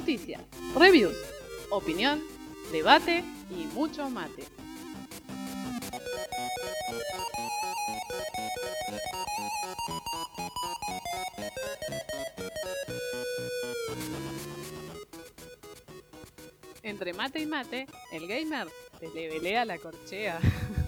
Noticias, reviews, opinión, debate y mucho mate. Entre mate y mate, el gamer se le velea la corchea.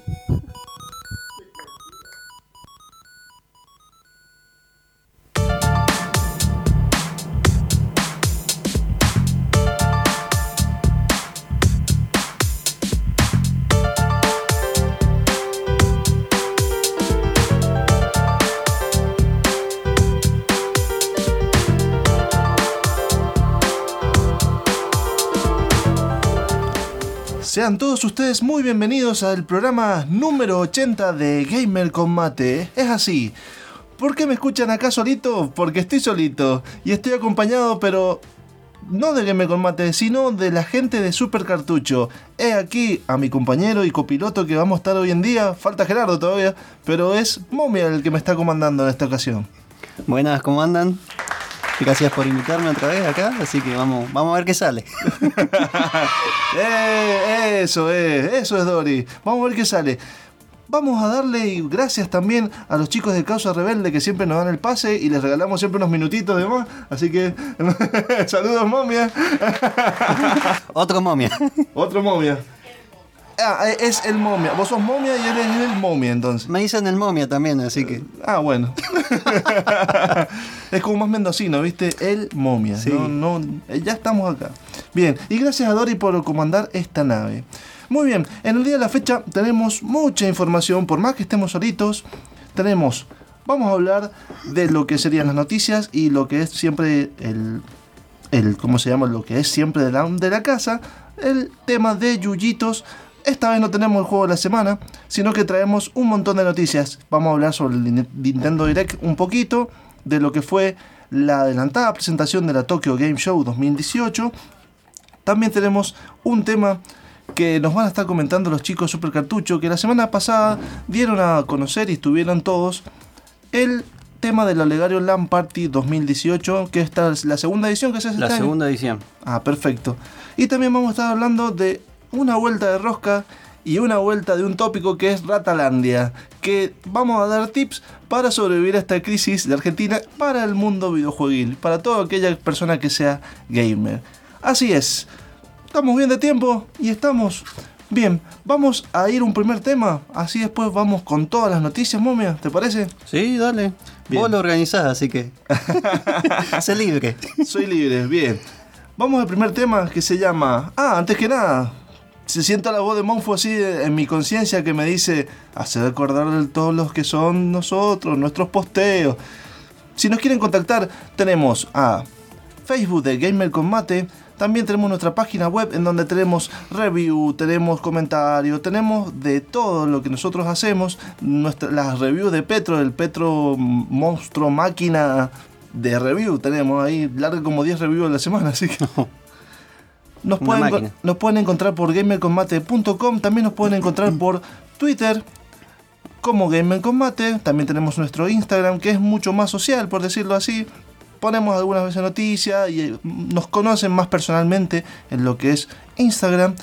Sean todos ustedes muy bienvenidos al programa número 80 de Gamer Combate. Es así. ¿Por qué me escuchan acá solito? Porque estoy solito y estoy acompañado, pero no de Gamer Combate, sino de la gente de Super Cartucho. He aquí a mi compañero y copiloto que vamos a estar hoy en día. Falta Gerardo todavía, pero es Momia el que me está comandando en esta ocasión. Buenas, ¿cómo andan? Gracias por invitarme otra vez acá, así que vamos, vamos a ver qué sale. Eh, eso es, eso es Dori. Vamos a ver qué sale. Vamos a darle gracias también a los chicos de Causa Rebelde que siempre nos dan el pase y les regalamos siempre unos minutitos de más. Así que saludos momia. Otro momia. Otro momia. Ah, es el momia. Vos sos momia y él es el momia entonces. Me dicen el momia también, así que. Ah, bueno. es como más mendocino, ¿viste? El momia. Sí. No, no, eh, ya estamos acá. Bien, y gracias a Dori por comandar esta nave. Muy bien, en el día de la fecha tenemos mucha información, por más que estemos solitos, tenemos, vamos a hablar de lo que serían las noticias y lo que es siempre el, el ¿cómo se llama? Lo que es siempre de la, de la casa, el tema de Yuyitos. Esta vez no tenemos el juego de la semana, sino que traemos un montón de noticias. Vamos a hablar sobre el Ni- Nintendo Direct un poquito, de lo que fue la adelantada presentación de la Tokyo Game Show 2018. También tenemos un tema que nos van a estar comentando los chicos Super Cartucho, que la semana pasada dieron a conocer y estuvieron todos el tema del Alegario LAN Party 2018, que esta es la segunda edición que se hace La este año. segunda edición. Ah, perfecto. Y también vamos a estar hablando de una vuelta de rosca y una vuelta de un tópico que es Ratalandia, que vamos a dar tips para sobrevivir a esta crisis de Argentina para el mundo videojueguil, para toda aquella persona que sea gamer. Así es. Estamos bien de tiempo y estamos bien. Vamos a ir a un primer tema, así después vamos con todas las noticias, momia, ¿te parece? Sí, dale. Bien. Vos lo organizás, así que. sé libre. Soy libre, bien. Vamos al primer tema que se llama. Ah, antes que nada. Se sienta la voz de Monfo así en mi conciencia que me dice. Hacer acordar de todos los que son nosotros, nuestros posteos. Si nos quieren contactar, tenemos a Facebook de Gamer con. También tenemos nuestra página web en donde tenemos review, tenemos comentarios, tenemos de todo lo que nosotros hacemos. Nuestra, las reviews de Petro, el Petro monstruo máquina de review. Tenemos ahí, larga como 10 reviews a la semana, así que... Nos Una pueden, máquina. nos pueden encontrar por gamercombate.com, también nos pueden encontrar por Twitter como Gamer Combate. También tenemos nuestro Instagram, que es mucho más social, por decirlo así. Ponemos algunas veces noticias y eh, nos conocen más personalmente en lo que es Instagram.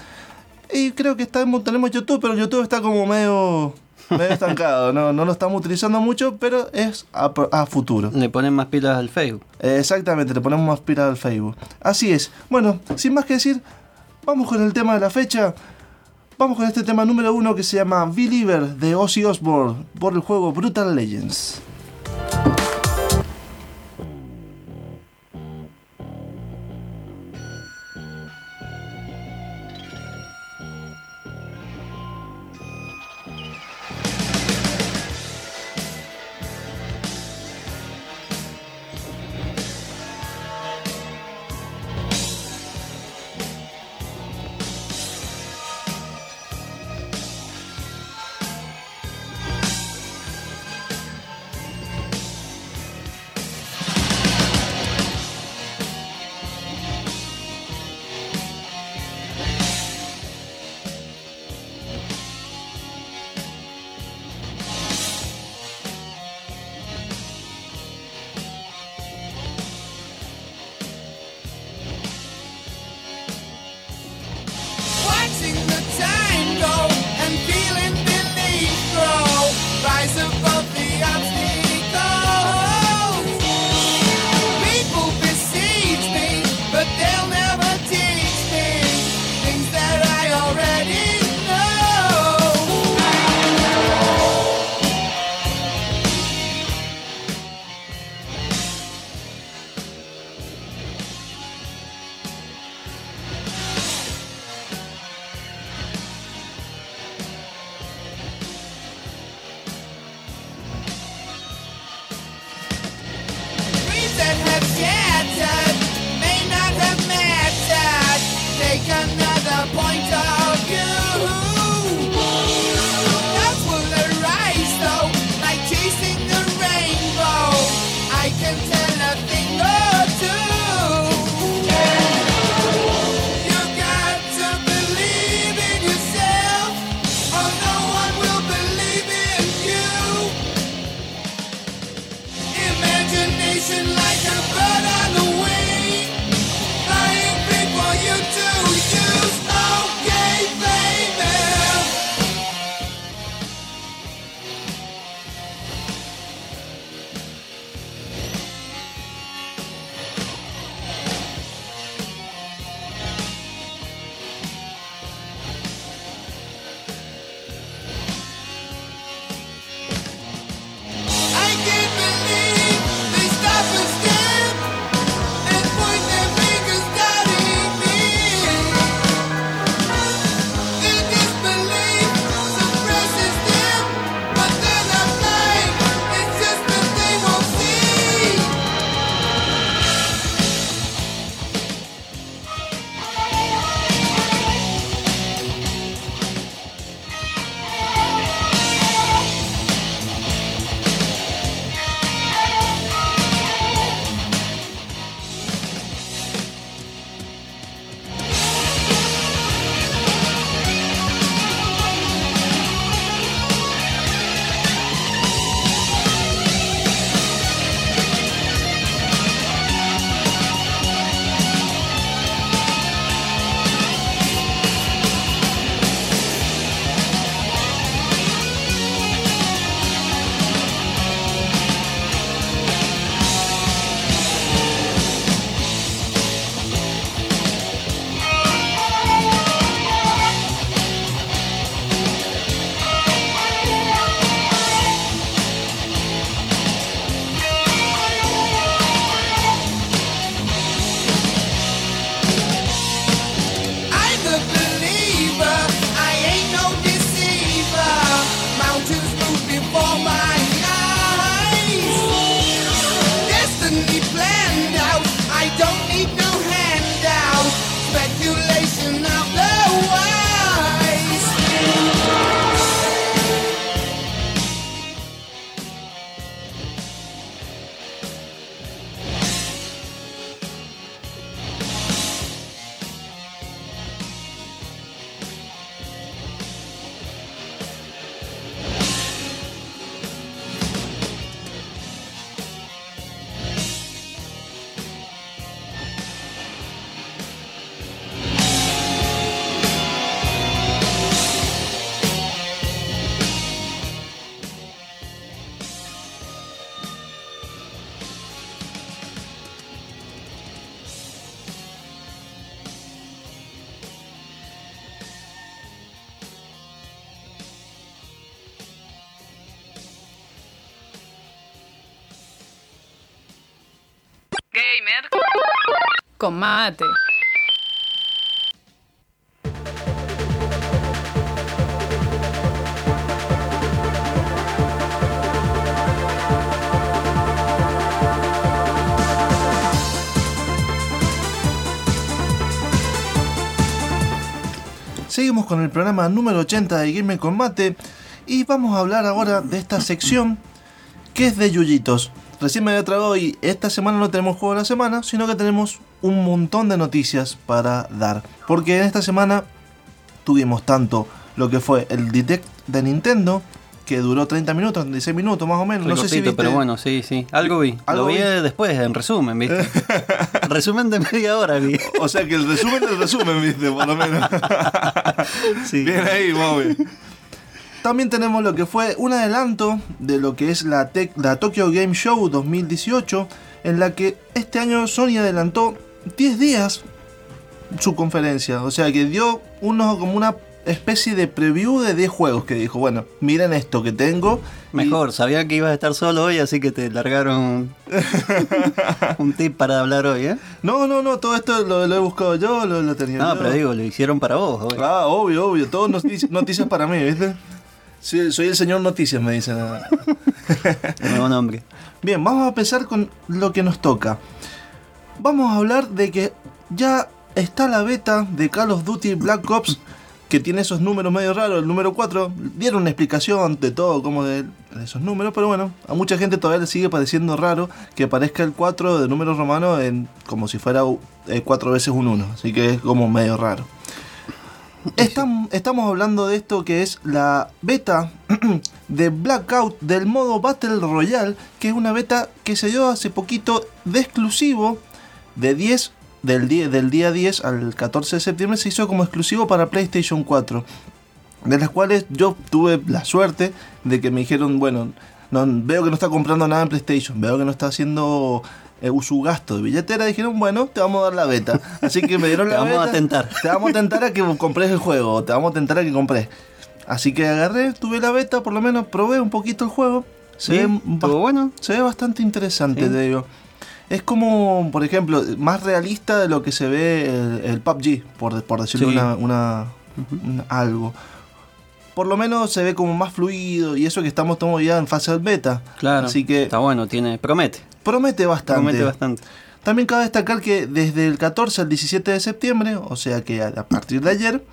Y creo que estamos, tenemos YouTube, pero YouTube está como medio, medio estancado. No, no lo estamos utilizando mucho, pero es a, a futuro. Le ponen más pilas al Facebook. Eh, Exactamente, le ponemos más pila al Facebook. Así es. Bueno, sin más que decir, vamos con el tema de la fecha. Vamos con este tema número uno que se llama Believer de Ozzy Osbourne por el juego Brutal Legends. Con mate. Seguimos con el programa número 80 de Game Combate y vamos a hablar ahora de esta sección que es de Yuyitos. Recién me había tragado y esta semana no tenemos juego de la semana, sino que tenemos un montón de noticias para dar. Porque en esta semana tuvimos tanto lo que fue el Direct de Nintendo, que duró 30 minutos, 36 minutos más o menos. No sé si viste. pero bueno, sí, sí. Algo vi. Algo Lo vi vi. después, en resumen, ¿viste? resumen de media hora vi. O sea que el resumen del resumen, viste, por lo menos. Sí. Bien ahí, bien. También tenemos lo que fue un adelanto de lo que es la, Tec- la Tokyo Game Show 2018, en la que este año Sony adelantó 10 días su conferencia. O sea que dio uno como una especie de preview de 10 juegos que dijo, bueno, miren esto que tengo. y- Mejor, sabía que ibas a estar solo hoy, así que te largaron un tip para hablar hoy, ¿eh? No, no, no, todo esto lo, lo he buscado yo, lo, lo tenía No, yo. pero digo, lo hicieron para vos, hoy. Ah, obvio, obvio. Todo notici- noticias para mí, ¿viste? Sí, soy el señor noticias, me dicen. Nuevo nombre. Bien, vamos a empezar con lo que nos toca. Vamos a hablar de que ya está la beta de Call of Duty Black Ops, que tiene esos números medio raros. El número 4, dieron una explicación de todo, como de, de esos números, pero bueno, a mucha gente todavía le sigue pareciendo raro que aparezca el 4 de número romano en, como si fuera 4 veces un 1, así que es como medio raro. Estam- estamos hablando de esto que es la beta de Blackout del modo Battle Royale, que es una beta que se dio hace poquito de exclusivo de 10 del día, del día 10 al 14 de septiembre se hizo como exclusivo para PlayStation 4. De las cuales yo tuve la suerte de que me dijeron, bueno, no, veo que no está comprando nada en PlayStation, veo que no está haciendo eh, su gasto de billetera, dijeron, bueno, te vamos a dar la beta. Así que me dieron Te la vamos a beta. tentar. Te vamos a tentar a que compres el juego, te vamos a tentar a que compres. Así que agarré, tuve la beta, por lo menos probé un poquito el juego. Se, ve, ¿Estuvo bas- bueno? se ve bastante interesante, Sí. te digo. Es como, por ejemplo, más realista de lo que se ve el, el PUBG, por, por Sí. una, una- una- algo. Por lo menos se ve como más fluido y eso que estamos ya en fase beta. Claro. Así que Está bueno, tiene. Promete. promete bastante. Promete bastante. También cabe destacar que desde el 14 al 17 de septiembre, o sea que a a partir de ayer,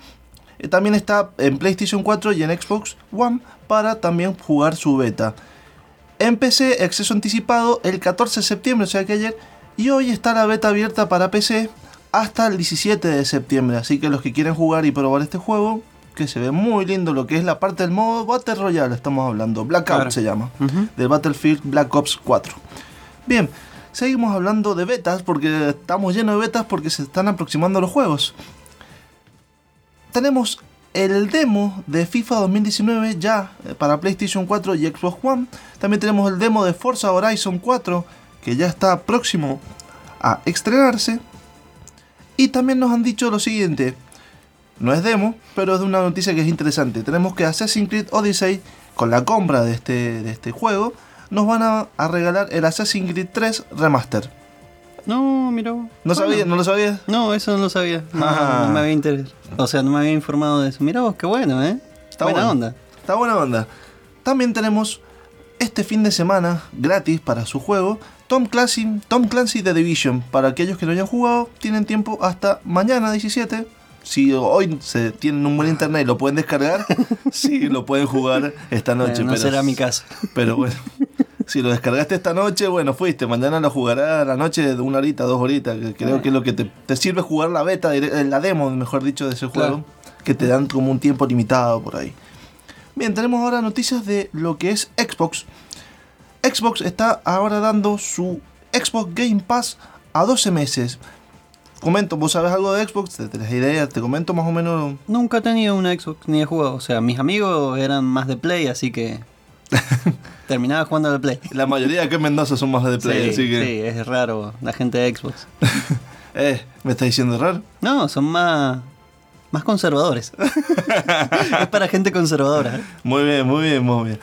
eh, también está en PlayStation 4 y en Xbox One para también jugar su beta. En PC, acceso anticipado el 14 de septiembre, o sea que ayer, y hoy está la beta abierta para PC hasta el 17 de septiembre. Así que los que quieren jugar y probar este juego, que se ve muy lindo, lo que es la parte del modo Battle Royale, estamos hablando, Blackout Claro. se llama Ujú. del Battlefield Black Ops 4. Bien, seguimos hablando de betas porque estamos llenos de betas porque se están aproximando los juegos. Tenemos el demo de FIFA 2019 ya eh, para PlayStation 4 y Xbox One. También tenemos el demo de Forza Horizon 4 que ya está próximo a estrenarse. Y también nos han dicho lo siguiente. No es demo, pero es de una noticia que es interesante. Tenemos que Assassin's Creed Odyssey, con la compra de este, de este juego, nos van a, a regalar el Assassin's Creed 3 Remaster. No, mira. ¿No, Bueno. sabía, ¿No lo sabías? No, eso no lo sabía. No, Ah. no me había interesado. O sea, no me había informado de eso. Mira vos, qué bueno, ¿eh? Está Buena bueno. onda. Está buena onda. También tenemos este fin de semana gratis para su juego Tom Clancy, Tom Clancy The Division. Para aquellos que no hayan jugado, tienen tiempo hasta mañana 17. Si hoy se tienen un buen internet y lo pueden descargar, sí, lo pueden jugar esta noche. Eh, no pero- será mi caso. Pero bueno, si lo descargaste esta noche, bueno, fuiste. Mañana lo jugará a la noche de una horita, dos horitas. Que creo Eh. que es lo que te, te sirve jugar la beta, eh, la demo, mejor dicho, de ese juego. Claro. Que te dan como un tiempo limitado por ahí. Bien, tenemos ahora noticias de lo que es Xbox. Xbox está ahora dando su Xbox Game Pass a 12 meses. Comento, ¿vos sabes algo de Xbox? ¿Te tenés idea? Te comento más o menos. Nunca he tenido una Xbox ni he jugado. O sea, mis amigos eran más de Play, así que. terminaba jugando de Play. La mayoría acá en Mendoza son más de Play, sí, así que. sí, es raro la gente de Xbox. Eh, ¿me estás diciendo raro? No, son más. más conservadores. es para gente conservadora. Muy bien, muy bien, muy bien.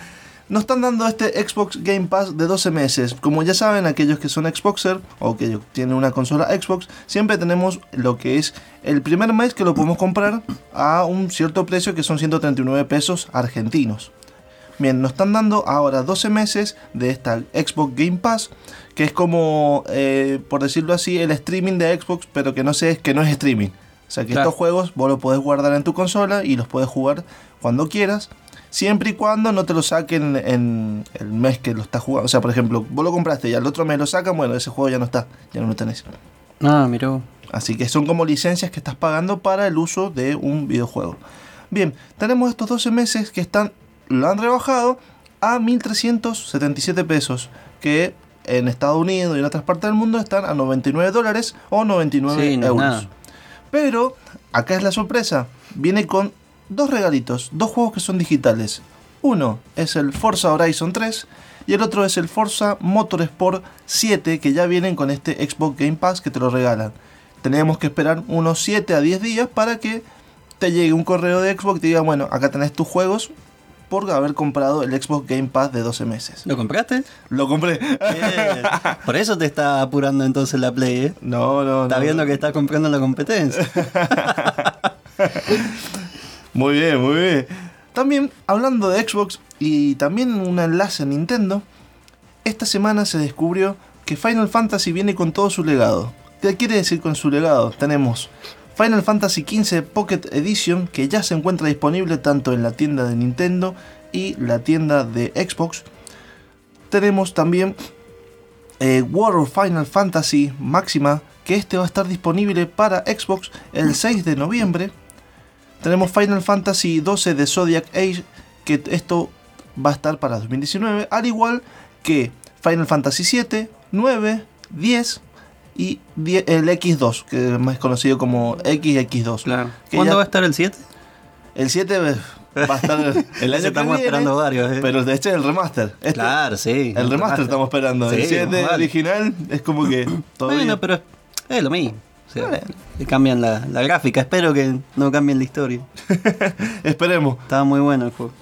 Nos están dando este Xbox Game Pass de 12 meses. Como ya saben, aquellos que son Xboxer o que tienen una consola Xbox, siempre tenemos lo que es el primer mes que lo podemos comprar a un cierto precio que son 139 pesos argentinos. Bien, nos están dando ahora 12 meses de esta Xbox Game Pass, que es como, eh, por decirlo así, el streaming de Xbox, pero que no sé, que no es streaming. O sea que Claro. estos juegos vos los podés guardar en tu consola y los podés jugar cuando quieras, siempre y cuando no te lo saquen en el mes que lo estás jugando. O sea, por ejemplo, vos lo compraste y al otro mes lo sacan, bueno, ese juego ya no está, ya no lo tenés. Ah, miró. Así que son como licencias que estás pagando para el uso de un videojuego. Bien, tenemos estos 12 meses que están lo han rebajado a 1.377 pesos, que en Estados Unidos y en otras partes del mundo están a 99 dólares o 99 Sí, no euros. nada. Pero acá es la sorpresa, viene con dos regalitos, dos juegos que son digitales. Uno es el Forza Horizon 3 y el otro es el Forza Motorsport 7 que ya vienen con este Xbox Game Pass que te lo regalan. Tenemos que esperar unos 7 a 10 días para que te llegue un correo de Xbox y te diga, bueno, acá tenés tus juegos por haber comprado el Xbox Game Pass de 12 meses. ¿Lo compraste? Lo compré. Eh, Por eso te está apurando entonces la Play, ¿eh? No, no, Está no. viendo que está comprando la competencia. Muy bien, muy bien. También, hablando de Xbox y también un enlace a Nintendo, esta semana se descubrió que Final Fantasy viene con todo su legado. ¿Qué quiere decir con su legado? Tenemos Final Fantasy XV Pocket Edition, que ya se encuentra disponible tanto en la tienda de Nintendo y la tienda de Xbox. Tenemos también eh, World of Final Fantasy Máxima, que este va a estar disponible para Xbox el 6 de noviembre. Tenemos Final Fantasy 12 de Zodiac Age, que esto va a estar para 2019, al igual que Final Fantasy 7, 9, 10 y 10 el X2, que es más conocido como XX2. Claro. Que ¿Cuándo ya- va a estar el 7? El 7 va a estar el año que Estamos viene, esperando varios, ¿eh? pero este es el remaster. Este- Claro, sí. El remaster estamos esperando. el Sí, 7 más vale. original es como que todavía... Bueno, pero es lo mismo. Sea, le cambian la, la gráfica. Espero que no cambien la historia. Esperemos. Estaba muy bueno el juego.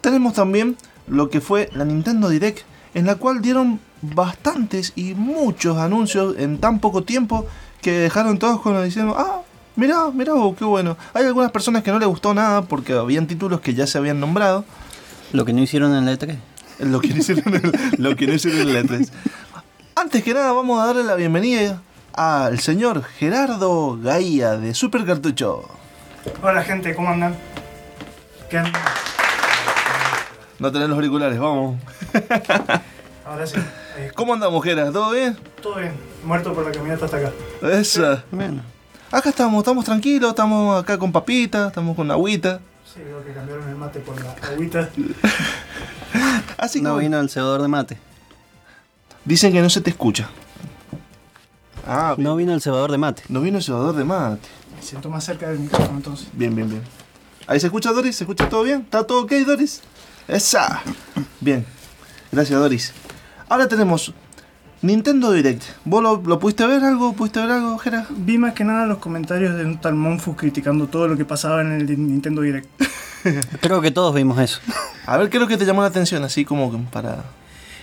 Tenemos también lo que fue la Nintendo Direct, en la cual dieron bastantes y muchos anuncios en tan poco tiempo que dejaron todos con diciendo, ah, mirá, mirá, oh, qué bueno. Hay algunas personas que no les gustó nada porque habían títulos que ya se habían nombrado, Lo que no hicieron en la E E3. lo que no hicieron en el, lo que no hicieron en el E3. Antes que nada vamos a darle la bienvenida al señor Gerardo Gaía de Super Cartucho. Hola gente, ¿cómo andan? ¿Qué andan? No tenés los auriculares, vamos. Ahora sí. Eh, ¿Cómo andamos, Gerardo? ¿Todo bien? todo bien. Muerto por la caminata hasta acá. Esa. Bueno. Acá estamos, estamos tranquilos, estamos acá con papita, estamos con agüita. Sí, veo que cambiaron el mate por la agüita. Así que No vino el cebador de mate. dicen que no se te escucha. Ah, No vino el cebador de mate. no vino el cebador de mate. Me siento más cerca del micrófono entonces. Bien, bien, bien. Ahí se escucha Doris, ¿se escucha todo bien? ¿Está todo ok, Doris? Esa. Bien. Gracias, Doris. Ahora tenemos Nintendo Direct. ¿Vos lo, lo pudiste ver algo? ¿Pudiste ver algo, Gera? Vi más que nada los comentarios de un tal Monfus criticando todo lo que pasaba en el Nintendo Direct. Creo que todos vimos eso. A ver, ¿qué es lo que te llamó la atención? Así como que para...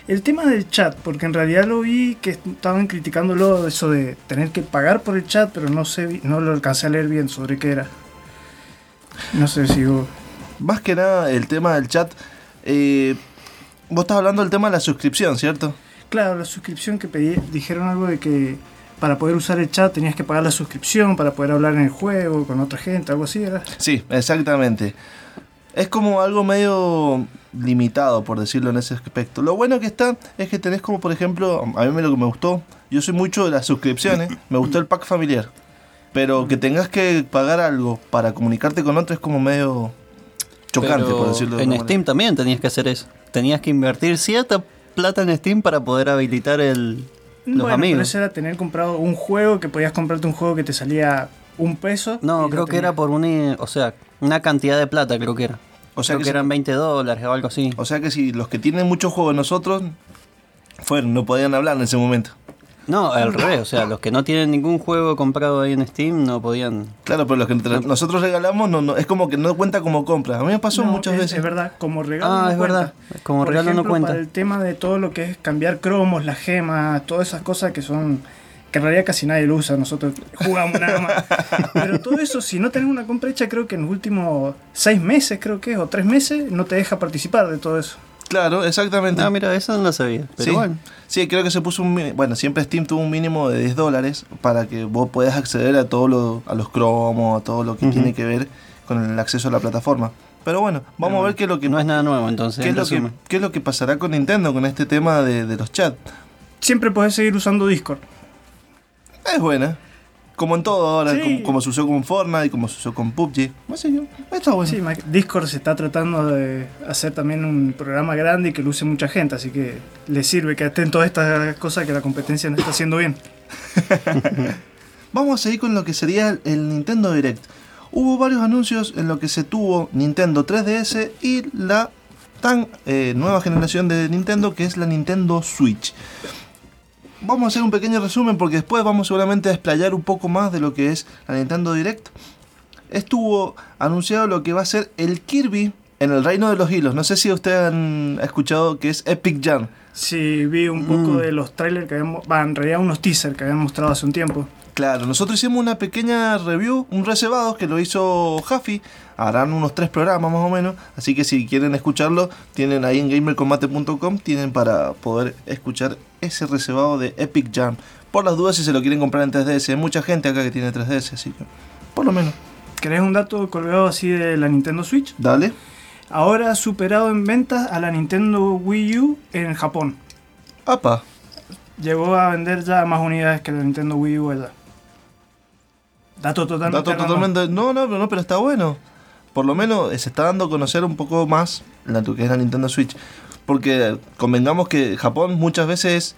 El tema del chat, porque en realidad lo vi que estaban criticándolo eso de tener que pagar por el chat, pero no sé, no lo alcancé a leer bien sobre qué era. No sé si vos- Más que nada, el tema del chat... eh, vos estás hablando del tema de la suscripción, ¿cierto? Claro, la suscripción que pedí, dijeron algo de que para poder usar el chat tenías que pagar la suscripción para poder hablar en el juego con otra gente, algo así, ¿era? Sí, exactamente. Es como algo medio limitado, por decirlo en ese aspecto. Lo bueno que está es que tenés como, por ejemplo, a mí me- lo que me gustó, yo soy mucho de las suscripciones, me gustó el pack familiar. Pero que tengas que pagar algo para comunicarte con otro es como medio chocante, Pero por decirlo de En Steam también tenías que hacer eso. Tenías que invertir cierta plata en Steam para poder habilitar el, los bueno, pero amigos. eso era tener comprado un juego que podías comprarte un juego que te salía un peso. No, creo que era por una, o sea, una cantidad de plata, creo que era. O sea creo que que, si- eran 20 dólares o algo así. O sea que si los que tienen muchos juegos de nosotros fueron, no podían hablar en ese momento. No, al revés, o sea, los que no tienen ningún juego comprado ahí en Steam no podían. Claro, pero los que nosotros regalamos no, no, es como que no cuenta como compra. A mí me pasó No, muchas es, veces. Es verdad, como regalo Ah, no es cuenta. verdad, como Por regalo no ejemplo, cuenta. Para el tema de todo lo que es cambiar cromos, las gemas, todas esas cosas que son que en realidad casi nadie lo usa, nosotros jugamos nada más. Pero todo eso, si no tenés una compra hecha, creo que en los últimos seis meses, creo que es, o tres meses, no te deja participar de todo eso. Claro, exactamente. Ah, mira, eso no lo sabía. Pero sí. bueno. Sí, creo que se puso un... Bueno, siempre Steam tuvo un mínimo de 10 dólares para que vos puedas acceder a todo lo, a los cromos, a todo lo que tiene que ver con el acceso a la plataforma. Pero bueno, vamos Pero a ver qué es lo que, No es nada nuevo, entonces. qué es en lo que, qué es lo que pasará con Nintendo con este tema de, de los chats. Siempre podés seguir usando Discord. Es buena. Como en todo ahora, Sí. como, como se usó con Fortnite, como se usó con PUBG. Así que está bueno. Sí, Discord se está tratando de hacer también un programa grande y que lo use mucha gente, así que le sirve que estén todas estas cosas que la competencia no está haciendo bien. Vamos a seguir con lo que sería el- el Nintendo Direct. Hubo varios anuncios en lo que se tuvo Nintendo 3DS y la tan eh, nueva generación de Nintendo que es la Nintendo Switch. Vamos a hacer un pequeño resumen porque después vamos seguramente a explayar un poco más de lo que es la Nintendo Direct. Estuvo anunciado lo que va a ser el Kirby en el Reino de los Hilos. No sé si ustedes han escuchado que es Epic Jam. Sí, vi un poco Mm. de los trailers que habían, va, en realidad unos teasers que habían mostrado hace un tiempo. Claro, nosotros hicimos una pequeña review, un reservado que lo hizo Jaffy. Harán unos tres programas más o menos. Así que si quieren escucharlo, tienen ahí en gamercombate.com. Tienen para poder escuchar ese reservado de Epic Jam. Por las dudas, si se lo quieren comprar en 3DS. Hay mucha gente acá que tiene 3DS, así que por lo menos. ¿Querés un dato colgado así de la Nintendo Switch? Dale. Ahora ha superado en ventas a la Nintendo Wii U en Japón. Apa. Llegó a vender ya más unidades que la Nintendo Wii U allá. Dato totalmente. Dato totalmente. No, no, pero no, pero está bueno. Por lo menos eh, se está dando a conocer un poco más la que es la Nintendo Switch. Porque convengamos que Japón muchas veces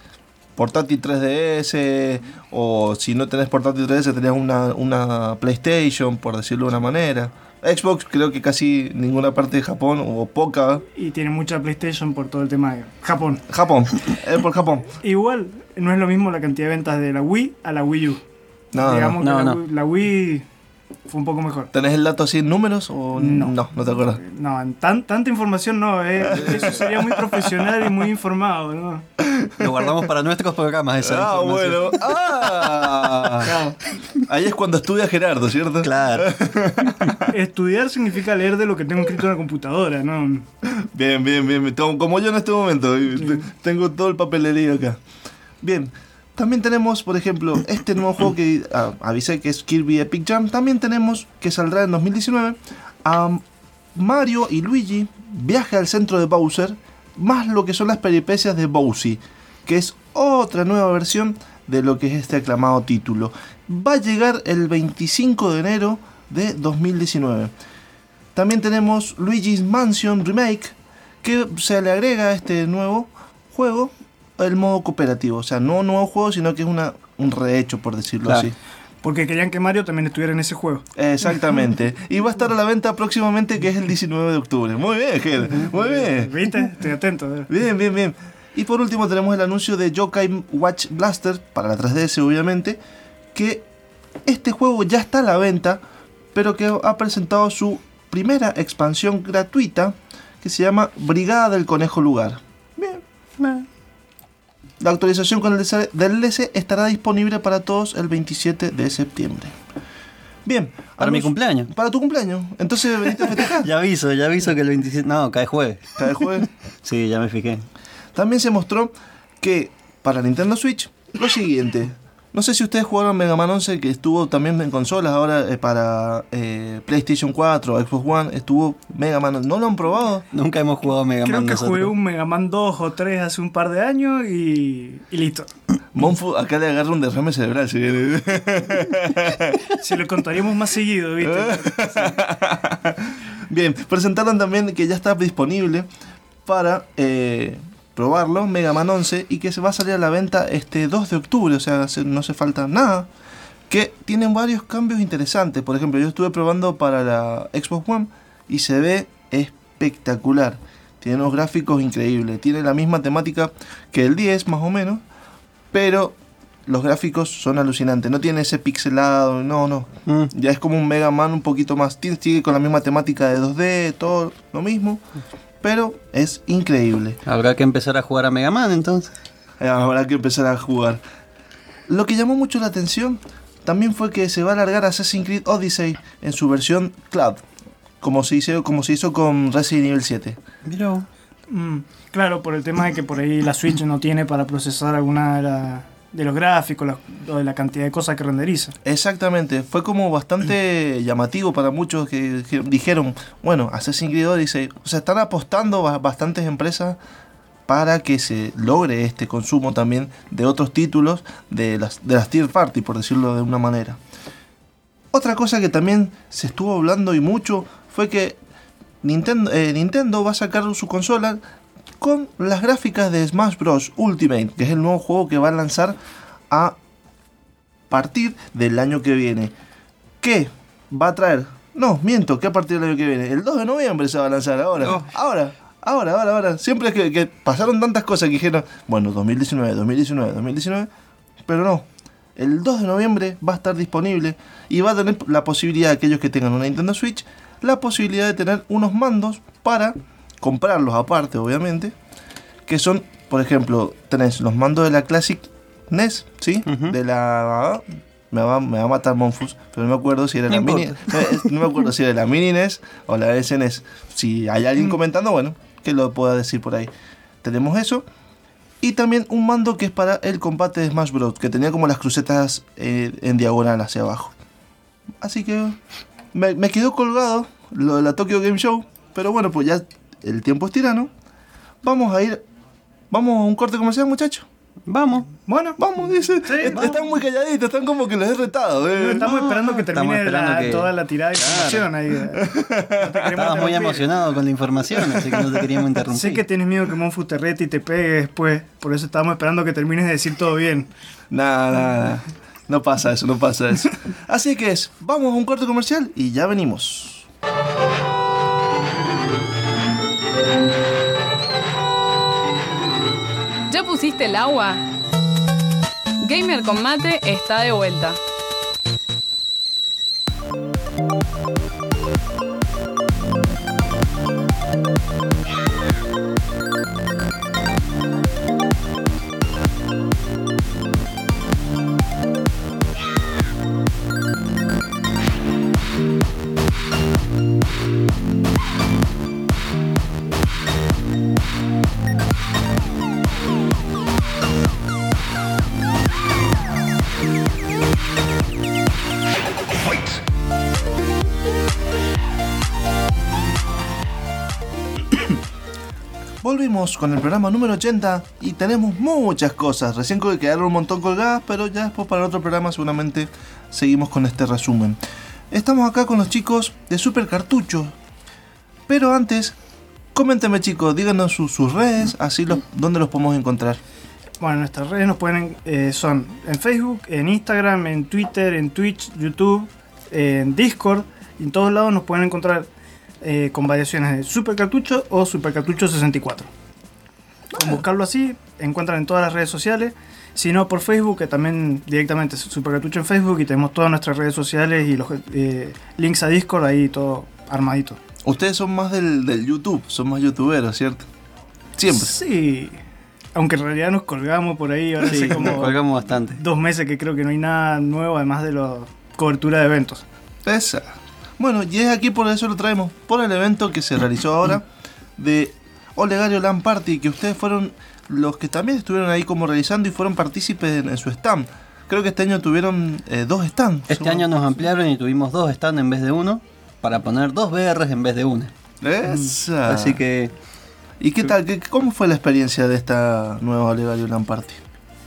portátil 3DS o si no tenés portátil 3DS tenés una, una PlayStation, por decirlo de una manera. Xbox creo que casi ninguna parte de Japón o poca. Y tiene mucha PlayStation por todo el tema de Japón. Japón, es por Japón. Igual, no es lo mismo la cantidad de ventas de la Wii a la Wii U. No, Digamos no. que No, la, no. Wii, la Wii fue un poco mejor. ¿Tenés el dato así en números o No. no? No, te acuerdas. No, en tan, tanta información no, eh. eso sería muy profesional y muy informado, ¿no? Lo guardamos para nuestros programas esa Ah, información. bueno. Ah. Claro. Ahí es cuando estudia Gerardo, ¿cierto? Claro. Estudiar significa leer de lo que tengo escrito en la computadora, ¿no? Bien, bien, bien. como yo en este momento. Tengo todo el papelerío acá. Bien. También tenemos, por ejemplo, este nuevo juego que ah, avisé que es Kirby Epic Jam. También tenemos que saldrá en 2019 a Mario y Luigi viaje al centro de Bowser, más lo que son las peripecias de Bowsy, que es otra nueva versión de lo que es este aclamado título. Va a llegar el 25 de enero de 2019. También tenemos Luigi's Mansion Remake, que se le agrega a este nuevo juego el modo cooperativo. O sea, no un nuevo juego, sino que es una, un rehecho, por decirlo Claro. así. Porque querían que Mario también estuviera en ese juego. Exactamente. y va a estar a la venta próximamente, que es el 19 de octubre. Muy bien, Ger. Muy bien. ¿Viste? Estoy atento. Bien, bien, bien. Y por último tenemos el anuncio de Yokai Watch Blaster para la 3DS obviamente, que este juego ya está a la venta, pero que ha presentado su primera expansión gratuita que se llama Brigada del Conejo Lugar. Bien. La actualización con el DLC estará disponible para todos el 27 de septiembre. Bien. Para mi cumpleaños. Para tu cumpleaños. Entonces veniste a festejar. Ya aviso, ya aviso que el 27. No, cae jueves. Cada jueves. Sí, ya me fijé. También se mostró que para Nintendo Switch, lo siguiente. No sé si ustedes jugaron Mega Man 11, que estuvo también en consolas, ahora eh, para eh, PlayStation 4, Xbox One, estuvo Mega Man. ¿No lo han probado? Nunca hemos jugado Mega Creo Man que nosotros. jugué un Mega Man 2 o 3 hace un par de años y, y listo. Monfu acá le agarra un derrame cerebral. si viene. Si lo contaríamos más seguido, ¿viste? Bien, presentaron también que ya está disponible para eh, probarlo, Mega Man 11, y que se va a salir a la venta este 2 de octubre, o sea, se- no hace falta nada. Que tienen varios cambios interesantes. Por ejemplo, yo estuve probando para la Xbox One y se ve espectacular. Tiene unos gráficos increíbles. Tiene la misma temática que el 10, más o menos. Pero los gráficos son alucinantes. No tiene ese pixelado, no, no. Mm. Ya es como un Mega Man un poquito más. Sigue con la misma temática de 2D, todo lo mismo. Pero es increíble. Habrá que empezar a jugar a Mega Man entonces. Eh, Habrá que empezar a jugar. Lo que llamó mucho la atención también fue que se va a alargar Assassin's Creed Odyssey en su versión cloud. Como se hizo, como se hizo con Resident Evil 7. Mira. Mm, claro, por el tema de que por ahí la Switch no tiene para procesar alguna de, la- de los gráficos la- de la cantidad de cosas que renderiza. Exactamente, fue como bastante llamativo para muchos que, que dijeron, bueno, Assassin's Creed Odyssey, o sea, están apostando ba- bastantes empresas para que se logre este consumo también de otros títulos de las, de las tier party, por decirlo de una manera. Otra cosa que también se estuvo hablando y mucho fue que Nintendo, eh, Nintendo va a sacar su consola con las gráficas de Smash Bros. Ultimate, que es el nuevo juego que va a lanzar a partir del año que viene. ¿Qué va a traer? No, miento, que a partir del año que viene. El 2 de noviembre se va a lanzar ahora. Ahora, ahora, ahora, ahora. Siempre es que, que pasaron tantas cosas que dijeron, bueno, 2019, 2019, 2019. Pero no. El 2 de noviembre va a estar disponible y va a tener la posibilidad, aquellos que tengan una Nintendo Switch, la posibilidad de tener unos mandos para comprarlos aparte, obviamente. Que son, por ejemplo, tenés los mandos de la Classic NES, ¿sí? De la... Me va, me va a matar Monfus, pero no me acuerdo si era No la mini... importa. eh, No me acuerdo si era la mini NES o la SNES. Si hay alguien comentando, bueno, que lo pueda decir por ahí. Tenemos eso. Y también un mando que es para el combate de Smash Bros. Que tenía como las crucetas eh, en diagonal hacia abajo. Así que me, me quedó colgado lo de la Tokyo Game Show. Pero bueno, pues ya el tiempo es tirano. Vamos a ir. Vamos a un corte comercial, muchachos. Vamos. Bueno, Vamos, dice. Sí, Est- vamos. Están muy calladitos, están como que los he retado. eh. no, estamos esperando que termine esperando la- que- toda la tirada de información ahí. No te queremos Estabas muy emocionado con la información, así que no te queríamos interrumpir. Sé que tienes miedo que Monfu te rete y te pegue después. Por eso estábamos esperando que termines de decir todo bien. Nada, nada, nada. No pasa eso, no pasa eso. Así que es, vamos a un corte comercial y ya venimos. ¿Ya pusiste el agua? Gamer con mate está de vuelta. Volvimos con el programa número 80 y tenemos muchas cosas. Recién que quedaron un montón colgadas, pero ya después para el otro programa seguramente seguimos con este resumen. Estamos acá con los chicos de Super Cartucho. Pero antes, coméntenme chicos, díganos sus, redes, así los, dónde los podemos encontrar. Bueno, nuestras redes nos pueden eh, son en Facebook, en Instagram, en Twitter, en Twitch, YouTube, en Discord. En todos lados nos pueden encontrar eh, con variaciones de Super Cartucho o Super Cartucho 64. Con buscarlo así, encuentran en todas las redes sociales. Si no, por Facebook, que también directamente es Super Cartucho en Facebook y tenemos todas nuestras redes sociales y los eh, links a Discord ahí todo armadito. Ustedes son más del, del YouTube, son más youtuberos, ¿cierto? Siempre. Sí. Aunque en realidad nos colgamos por ahí, ahora Sí, como nos colgamos bastante. dos meses que creo que no hay nada nuevo además de la cobertura de eventos. Esa. Bueno, y es aquí por eso lo traemos, por el evento que se realizó ahora de Olegario Land Party, que ustedes fueron los que también estuvieron ahí como realizando y fueron partícipes en, en su stand. Creo que este año tuvieron eh, dos stands. Este año nos ampliaron y tuvimos dos stands en vez de uno, para poner dos BRs en vez de una. Esa. Así que ¿Y qué tal? ¿Qué, ¿Cómo fue la experiencia de esta nueva Olegario Land Party?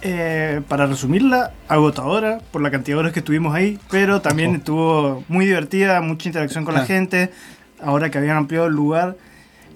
Eh, para resumirla, agotadora por la cantidad de horas que estuvimos ahí, pero también Ojo. estuvo muy divertida, mucha interacción con la gente. Ahora que habían ampliado el lugar,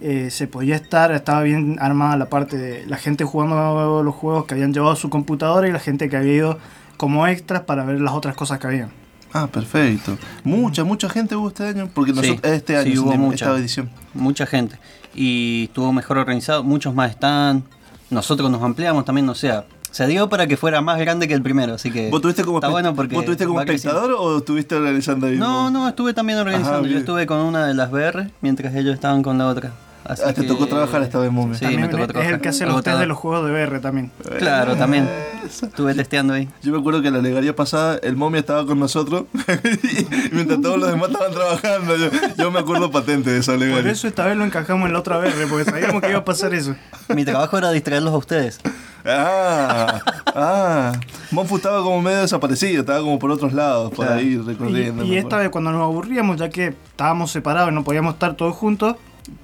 eh, se podía estar, estaba bien armada la parte de la gente jugando los juegos que habían llevado a su computadora y la gente que había ido como extras para ver las otras cosas que habían. Ah, perfecto. Mucha, mucha gente hubo este año, porque Sí, nosotros, este año, sí, hubo mucha. esta edición. mucha gente. Y estuvo mejor organizado, muchos más stands. Nosotros nos ampliamos también, o sea, Se dio para que fuera más grande que el primero, así que. ¿Vos tuviste como, está bueno porque ¿vos tuviste como espectador o estuviste organizando ahí? No, no, estuve también organizando. Yo estuve con una de las VR mientras ellos estaban con la otra. Así Ah, te que- tocó trabajar esta vez, Momia. Sí, También me tocó es trabajar. el que hace los test de los juegos de VR también. Claro, también. Estuve testeando ahí. Yo me acuerdo que la legaría pasada el momia estaba con nosotros y mientras todos los demás estaban trabajando. Yo, yo me acuerdo patente de esa Por legaría. eso esta vez lo encajamos en la otra VR, porque sabíamos que iba a pasar eso. Mi trabajo era distraerlos a ustedes. Ah, ah. Monfu estaba como medio desaparecido, estaba como por otros lados, por Claro. ahí Y, recorriendo. y me esta vez cuando nos aburríamos, ya que estábamos separados y no podíamos estar todos juntos,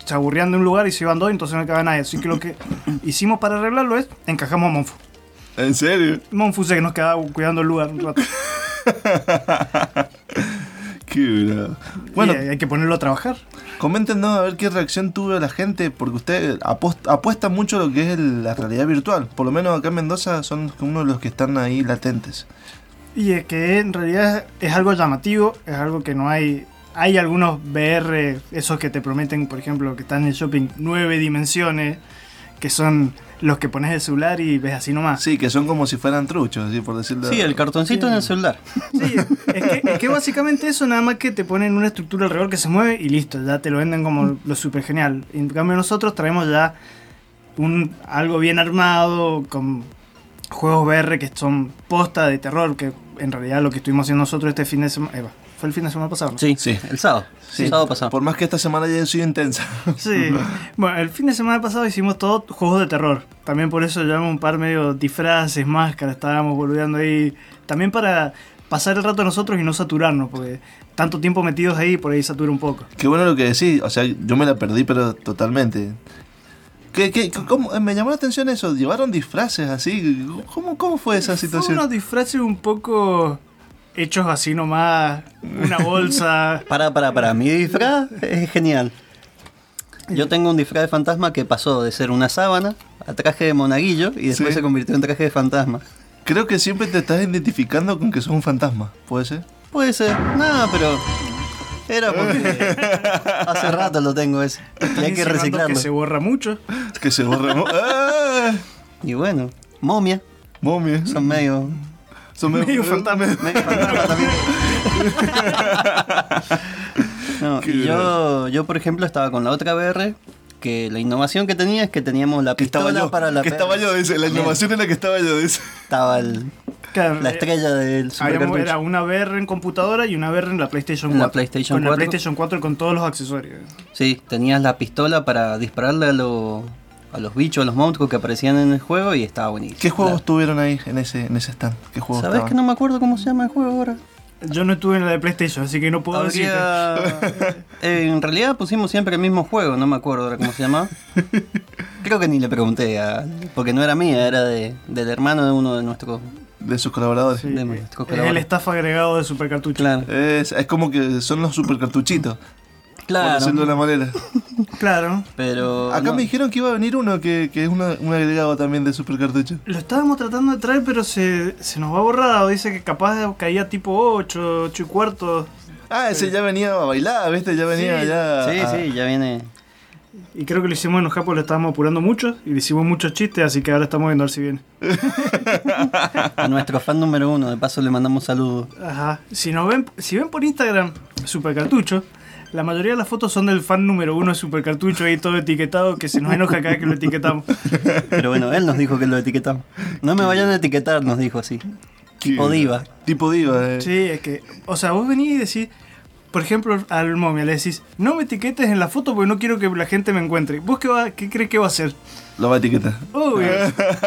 se aburrían de un lugar y se iban dos, entonces no quedaba nadie. Así que lo que hicimos para arreglarlo es encajamos a Monfu. ¿En serio? Monfu se que nos quedaba cuidando el lugar un rato. Qué. Bueno, Y hay que ponerlo a trabajar. coméntenos a ver qué reacción tuvo la gente, porque usted apuesta mucho a lo que es la realidad virtual. Por lo menos acá en Mendoza son uno de los que están ahí latentes. Y es que en realidad es algo llamativo, es algo que no hay. Hay algunos VR, esos que te prometen, por ejemplo, que están en el shopping, nueve dimensiones, que son los que pones el celular y ves así nomás. Sí, que son como si fueran truchos, así por decirlo. Sí, el cartoncito en el celular. Sí, es que, es que básicamente eso nada más que te ponen una estructura alrededor que se mueve y listo, ya te lo venden como lo super genial. En cambio nosotros traemos ya un algo bien armado con juegos VR que son posta de terror, que en realidad lo que estuvimos haciendo nosotros este fin de semana, fue el fin de semana pasado. ¿no? Sí, Sí. el sábado. Sí, El sábado pasado. Por más que esta semana haya sido intensa. Sí. Bueno, el fin de semana pasado hicimos todos juegos de terror. También por eso llevamos un par medio disfraces, máscaras, estábamos boludeando ahí. También para pasar el rato nosotros y no saturarnos, porque tanto tiempo metidos ahí por ahí satura un poco. Qué bueno lo que decís, o sea, yo me la perdí, pero totalmente. ¿Qué, qué, cómo- eh, me llamó la atención eso, llevaron disfraces así. ¿Cómo, cómo fue esa Fue situación? unos disfraces un poco hechos así nomás, una bolsa. Para, para, para. Mi disfraz es genial. Yo tengo un disfraz de fantasma que pasó de ser una sábana a traje de monaguillo y después Sí. se convirtió en traje de fantasma. Creo que siempre te estás identificando con que sos un fantasma, ¿puede ser? Puede ser. No, pero. Era porque. Hace rato lo tengo ese. Y hay que reciclarlo. Que se borra mucho. Que se borra. mo- ¡Ah! Y bueno, momia. Momia. Son medio. Son medio fantasma. medio fantasma también. No, y yo, yo, por ejemplo, estaba con la otra VR. Que la innovación que tenía es que teníamos la Que pistola estaba yo. para la que estaba yo ese. La innovación era que estaba yo de ese. Estaba el- Claro, la eh, estrella del supercartucho. era una VR en computadora y una VR en la PlayStation En 4. la PlayStation con 4. la PlayStation 4 con todos los accesorios. Sí, tenías la pistola para dispararle a, lo- a los bichos, a los monstruos que aparecían en el juego y estaba buenísimo. ¿Qué juegos tuvieron ahí en ese, en ese stand? ¿Qué juegos ¿Sabes estaban? que no me acuerdo cómo se llama el juego ahora? Yo no estuve en la de PlayStation, así que no puedo decirte. Habría- Eh, en realidad pusimos siempre el mismo juego, no me acuerdo ahora cómo se llamaba. Creo que ni le pregunté, a- porque no era mía, era de, del hermano de uno de nuestros... De sus colaboradores. Sí, de nuestros es el staff agregado de Super Cartucho. Claro, Es, es como que son los super cartuchitos, por claro. decirlo de una manera. Claro. Pero... Acá no. me dijeron que iba a venir uno que, que es una- un agregado también de super cartucho. Lo estábamos tratando de traer, pero se, se nos va borrado. Dice que capaz caía tipo 8, 8 y cuarto. Ah, ese ya venía a bailar, ¿viste? Ya venía Sí, ya. Sí, a- sí, ya viene... Y creo que lo hicimos enojar porque lo estábamos apurando mucho. Y le hicimos muchos chistes, así que ahora estamos viendo a ver si viene. A nuestro fan número uno, de paso le mandamos saludos. Ajá. Si nos ven, si ven por Instagram Super Cartucho, la mayoría de las fotos son del fan número uno de Super Cartucho ahí todo etiquetado que se nos enoja cada vez que lo etiquetamos. Pero bueno, él nos dijo que lo etiquetamos. No me vayan a etiquetar, nos dijo así. Tipo diva. Tipo diva, eh. Sí, es que, o sea, vos venís y decís, por ejemplo, al momia le decís, no me etiquetes en la foto porque no quiero que la gente me encuentre. ¿Vos qué, va, qué crees que va a hacer? Lo va a etiquetar. Obvio.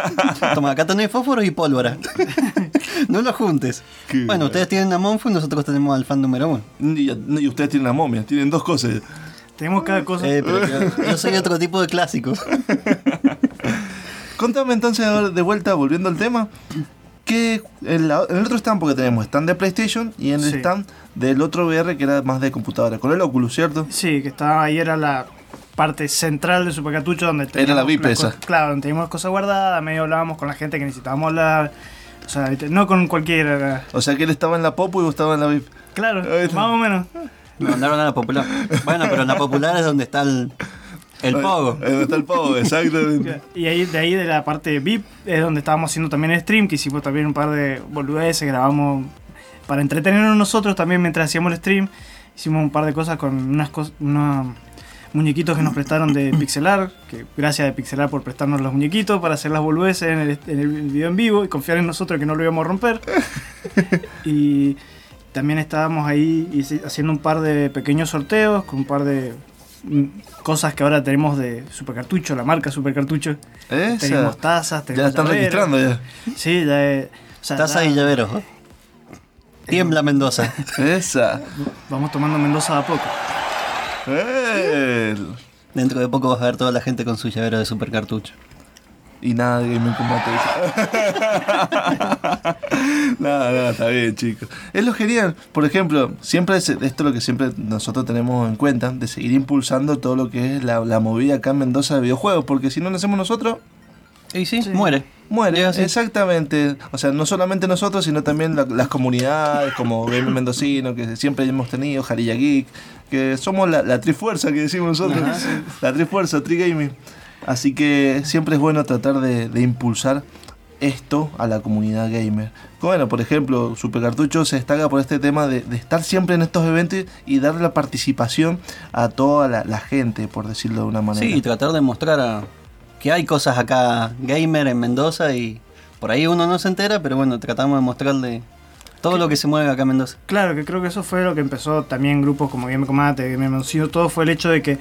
Toma, acá tenés fósforos y pólvora. no lo juntes. Qué Bueno, ustedes tienen a Monfu y nosotros tenemos al fan número uno. Y, y ustedes tienen la momia, tienen dos cosas. Tenemos cada cosa. Eh, pero yo, yo soy otro tipo de clásicos. Contame entonces ahora de vuelta, volviendo al tema. Que en, la- en el otro stand, porque tenemos stand de PlayStation y en el Sí. stand del otro VR que era más de computadora, con el Oculus, ¿cierto? Sí, que estaba ahí era la parte central de Super Cartucho donde Era teníamos la VIP esa. Claro, donde teníamos cosas guardadas, medio hablábamos con la gente que necesitábamos hablar. O sea, no con cualquiera. era- O sea que él estaba en la Popo y vos estabas en la VIP. Claro, más o menos. Me mandaron a la popular. Bueno, pero en la popular es donde está el, El pogo. Eh, está el pogo, exactamente. Y ahí, de ahí de la parte VIP es donde estábamos haciendo también el stream, que hicimos también un par de boludeces, grabamos para entretenernos nosotros también mientras hacíamos el stream. Hicimos un par de cosas con unas cosas, unos muñequitos que nos prestaron de Pixelar, que gracias a Pixelar por prestarnos los muñequitos para hacer las boludeces en el, en el video en vivo y confiar en nosotros que no lo íbamos a romper. y también estábamos ahí haciendo un par de pequeños sorteos con un par de mm, cosas que ahora tenemos de Supercartucho, la marca Supercartucho. Esa. Tenemos tazas, Ya tenemos la están llaveros. registrando ya. Sí, ya es- o sea, Taza ya y llaveros. Tiembla Mendoza. Esa. Vamos tomando Mendoza de a poco. Dentro de poco vas a ver toda la gente con su llavero de super cartucho. Y nada de Game en Combate. nada, nada, está bien, chicos. Es lo genial. Por ejemplo, siempre es, esto es lo que siempre nosotros tenemos en cuenta, de seguir impulsando todo lo que es la, la movida acá en Mendoza de videojuegos, porque si no lo hacemos nosotros, Y sí, muere. Muere. Exactamente. O sea, no solamente nosotros, sino también la- las comunidades como Game Mendocino, que siempre hemos tenido, Jarilla Geek, que somos la, la trifuerza que decimos nosotros. La trifuerza, Trigaming. Así que siempre es bueno tratar de, de impulsar esto a la comunidad gamer. Bueno, por ejemplo, Supercartucho se destaca por este tema de, de estar siempre en estos eventos y darle la participación a toda la, la gente, por decirlo de una manera. Sí, y tratar de mostrar a- que hay cosas acá gamer en Mendoza y por ahí uno no se entera, pero bueno, tratamos de mostrarle todo lo que se mueve acá en Mendoza. Claro, que creo que eso fue lo que empezó también grupos como Game Combate, Game Mendoza, todo fue el hecho de que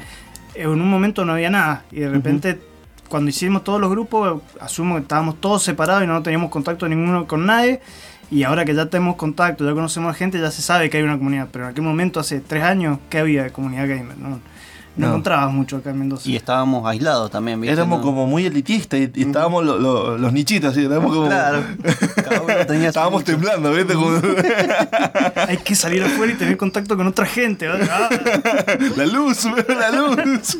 en un momento no había nada y de repente cuando hicimos todos los grupos, asumo que estábamos todos separados y no teníamos contacto ninguno con nadie. Y ahora que ya tenemos contacto, ya conocemos a gente, ya se sabe que hay una comunidad. Pero en aquel momento, hace tres años, ¿qué había de comunidad gamer? No, no, No. encontrabas mucho acá en Mendoza. Y estábamos aislados también, ¿viste? Éramos No- como muy elitistas y, y estábamos lo- lo- los nichitos, así, estábamos como... Claro. Cada uno tenía estábamos nicho. temblando, ¿viste? Como- Hay que salir afuera y tener contacto con otra gente. ¿verdad? Ah. la luz, la luz.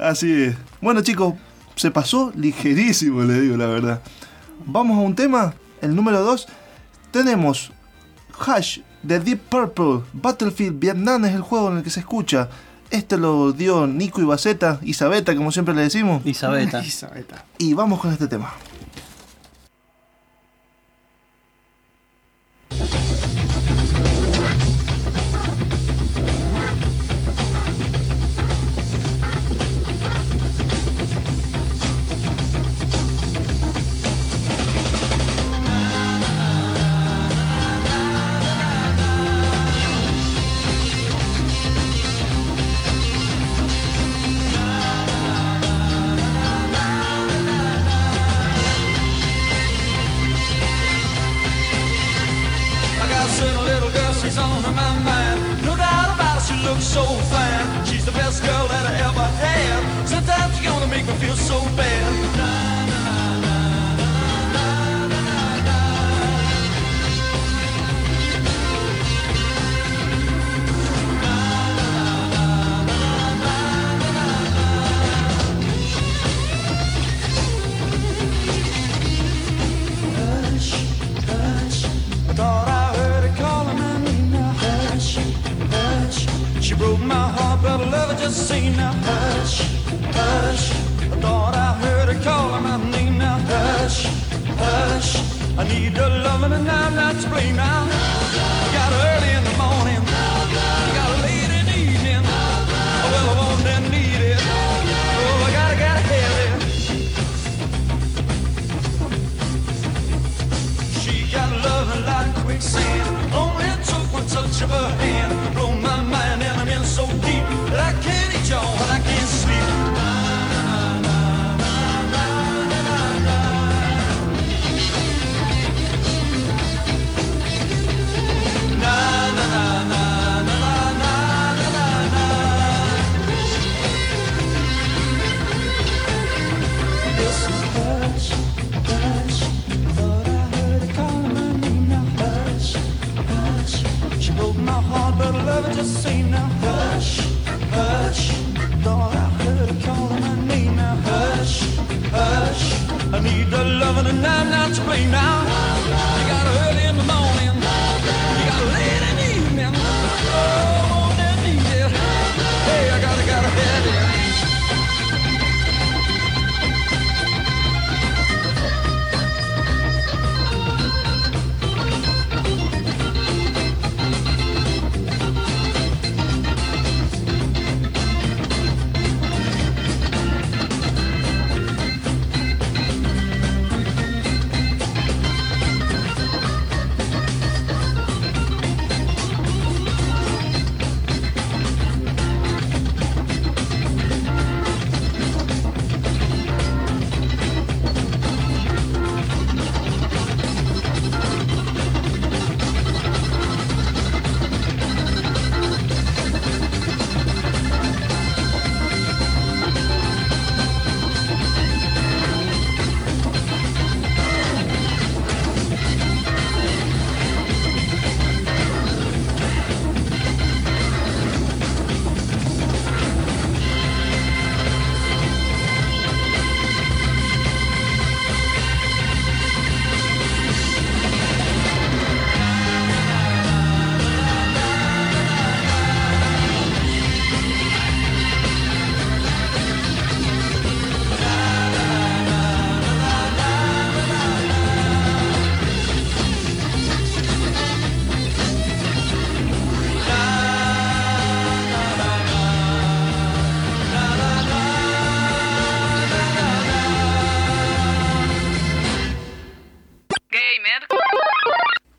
Así es. Bueno, chicos, se pasó ligerísimo, le digo la verdad. Vamos a un tema, el número 2. Tenemos Hash de Deep Purple. Battlefield Vietnam es el juego en el que se escucha. Este lo dio Nico Ibaceta, Isabeta, como siempre le decimos. Isabeta. Isabeta. Y vamos con este tema.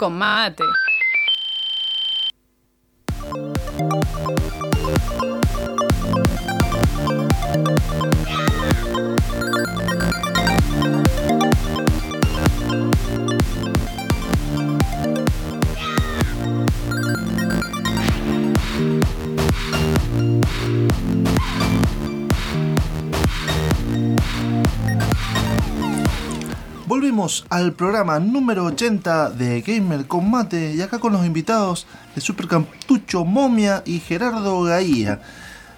Con mate. Al programa número 80 de Gamer con Mate y acá con los invitados de Super Camtucho Momia y Gerardo Gaía.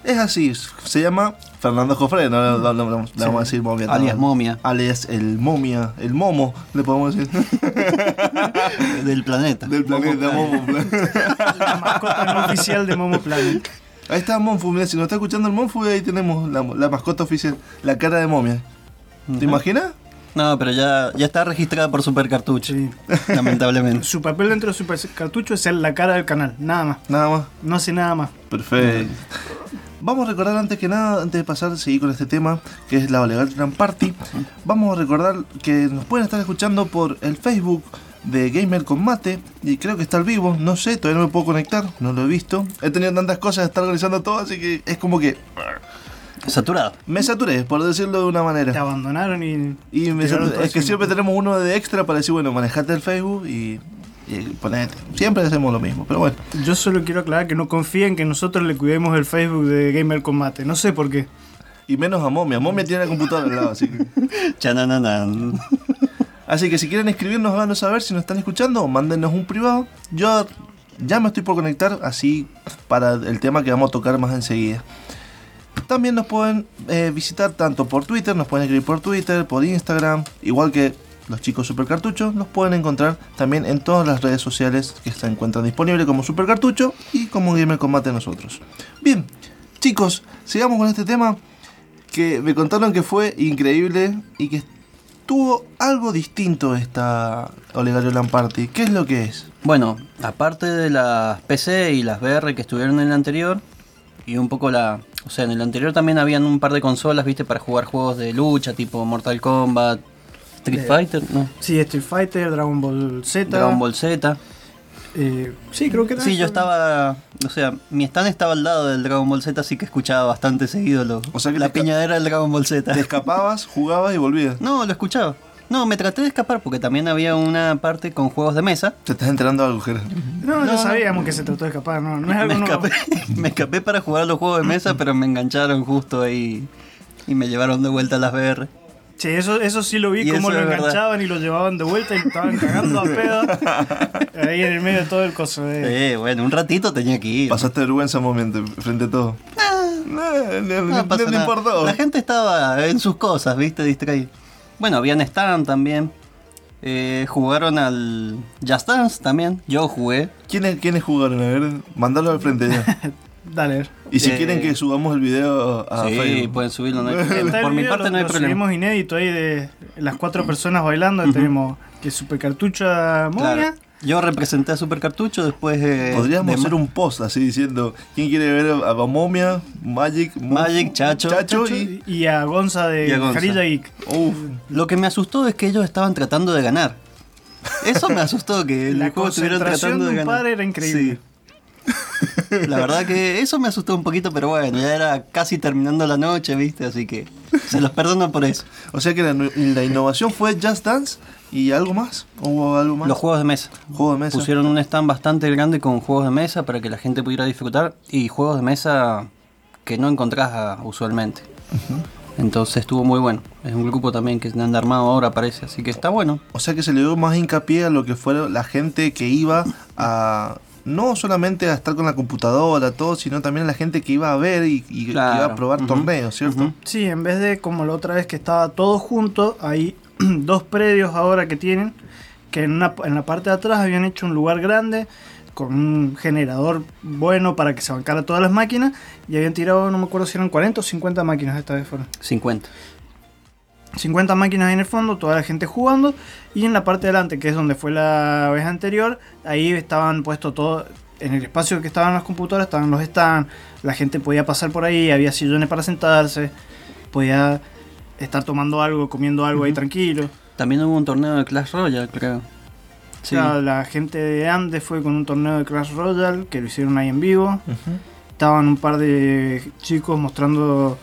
Es así, se llama Fernando Jofre, no, no, no, no, le vamos a decir Momia. Alias Momia. Alias el Momia, el Momo, le podemos decir. Del planeta. Del planeta Momo. La mascota no oficial de Momo Planet. Ahí está Monfu, mira, si nos está escuchando el Monfu, ahí tenemos la, la mascota oficial, la cara de momia. ¿Te imaginas? No, pero ya, ya está registrada por Super Cartucho. Sí. Lamentablemente. Su papel dentro de Super Cartucho es ser la cara del canal, nada más. Nada más. No hace nada más. Perfecto. Vamos a recordar antes que nada, antes de pasar, seguir con este tema, que es la Olegal Grand Party. Vamos a recordar que nos pueden estar escuchando por el Facebook de Gamer con Mate. Y creo que está al vivo, no sé, todavía no me puedo conectar, no lo he visto. He tenido tantas cosas de estar organizando todo, así que es como que Saturado. me saturé, por decirlo de una Te manera. abandonaron y. Y me saturé. es que siempre tenemos uno de extra para decir, bueno, manejate el Facebook y, y ponete. Siempre hacemos lo mismo, pero bueno. Yo solo quiero aclarar que no confíen que nosotros le cuidemos el Facebook de Gamer Combate. No sé por qué. Y menos a Momia. Momia tiene la computadora al lado, así que... Chanananan. Así que si quieren escribirnos, háganos saber si nos están escuchando o mándenos un privado. Yo ya me estoy por conectar, así para el tema que vamos a tocar más enseguida. También nos pueden eh, visitar tanto por Twitter, nos pueden escribir por Twitter, por Instagram, igual que los chicos Super Cartucho, nos pueden encontrar también en todas las redes sociales que se encuentran disponibles como Super Cartucho y como Gamer Combate nosotros. Bien, chicos, sigamos con este tema que me contaron que fue increíble y que tuvo algo distinto esta Olegario Land Party. ¿Qué es lo que es? Bueno, aparte de las PC y las VR que estuvieron en el anterior, y un poco la. O sea, en el anterior también habían un par de consolas, viste, para jugar juegos de lucha, tipo Mortal Kombat, Street Eh, Fighter, ¿no? Sí, Street Fighter, Dragon Ball Z. Dragon Ball Z. eh, sí, creo que era Sí, yo estaba. O sea, mi stand estaba al lado del Dragon Ball Z, así que escuchaba bastante seguido lo, O sea que la piñadera del Dragon Ball Z. Te escapabas, jugabas y volvías. No, lo escuchaba. No, me traté de escapar porque también había una parte con juegos de mesa. Te estás enterando de algo, Gerard. No, No, ya no. sabíamos que se trató de escapar, no, no es Me algo nuevo. escapé, me escapé para jugar a los juegos de mesa, pero me engancharon justo ahí y me llevaron de vuelta a las VR. Che, eso, eso sí lo vi, Y cómo lo es verdad. enganchaban y lo llevaban de vuelta y lo estaban cagando a pedo. Ahí en el medio de todo el coso. eh. Eh, bueno, un ratito tenía que ir. Pasaste vergüenza un momento frente a todo. No, no, No no, pasa no nada. importó. La gente estaba en sus cosas, viste, distraída. Bueno, habían stand también. Eh, jugaron al Just Dance también. Yo jugué. ¿Quiénes, ¿Quiénes jugaron? A ver, mandalo al frente ya. Dale. Y si Eh, quieren que subamos el video a sí, Facebook. pueden subirlo. no hay Por mi parte lo- no hay lo problema. subimos inédito ahí de las cuatro personas bailando. Tenemos que Super Cartucha Momia. Claro. Yo representé a Super Cartucho después eh, Podríamos de hacer un post así diciendo ¿Quién quiere ver a, a Momia, Magic, Magic, Chacho. Chacho Chacho y... y a Gonza de. Jarilla Geek. Uf, Lo que me asustó es que ellos estaban tratando de ganar. Eso me asustó, que el La juego estuvieran concentración tratando de de ganar. padre era increíble. Sí. La verdad que eso me asustó un poquito, pero bueno, ya era casi terminando la noche, ¿viste? Así que se los perdono por eso. O sea que la, la innovación fue Just Dance y algo más. ¿O ¿Hubo algo más? Los juegos de mesa. Juegos de mesa. Pusieron un stand bastante grande con juegos de mesa para que la gente pudiera disfrutar y juegos de mesa que no encontrás ah, usualmente. Entonces estuvo muy bueno. Es un grupo también que anda armado ahora parece, así que está bueno. O sea que se le dio más hincapié a lo que fue la gente que iba a. No solamente a estar con la computadora, todo, sino también a la gente que iba a ver y, y que iba a probar torneos, ¿cierto? Sí, en vez de como la otra vez que estaba todo junto, hay dos predios ahora que tienen, que en, una, en la parte de atrás habían hecho un lugar grande con un generador bueno para que se bancara todas las máquinas y habían tirado, no me acuerdo si eran 40 o 50 máquinas esta vez fueron. 50. 50 máquinas en el fondo, toda la gente jugando y en la parte de adelante, que es donde fue la vez anterior, ahí estaban puestos todo en el espacio que estaban las computadoras, estaban los stands, la gente podía pasar por ahí, había sillones para sentarse, podía estar tomando algo, comiendo algo ahí tranquilo. También hubo un torneo de Clash Royale, creo. Sí. Claro, la gente de Andes fue con un torneo de Crash Royale que lo hicieron ahí en vivo. Estaban un par de chicos mostrando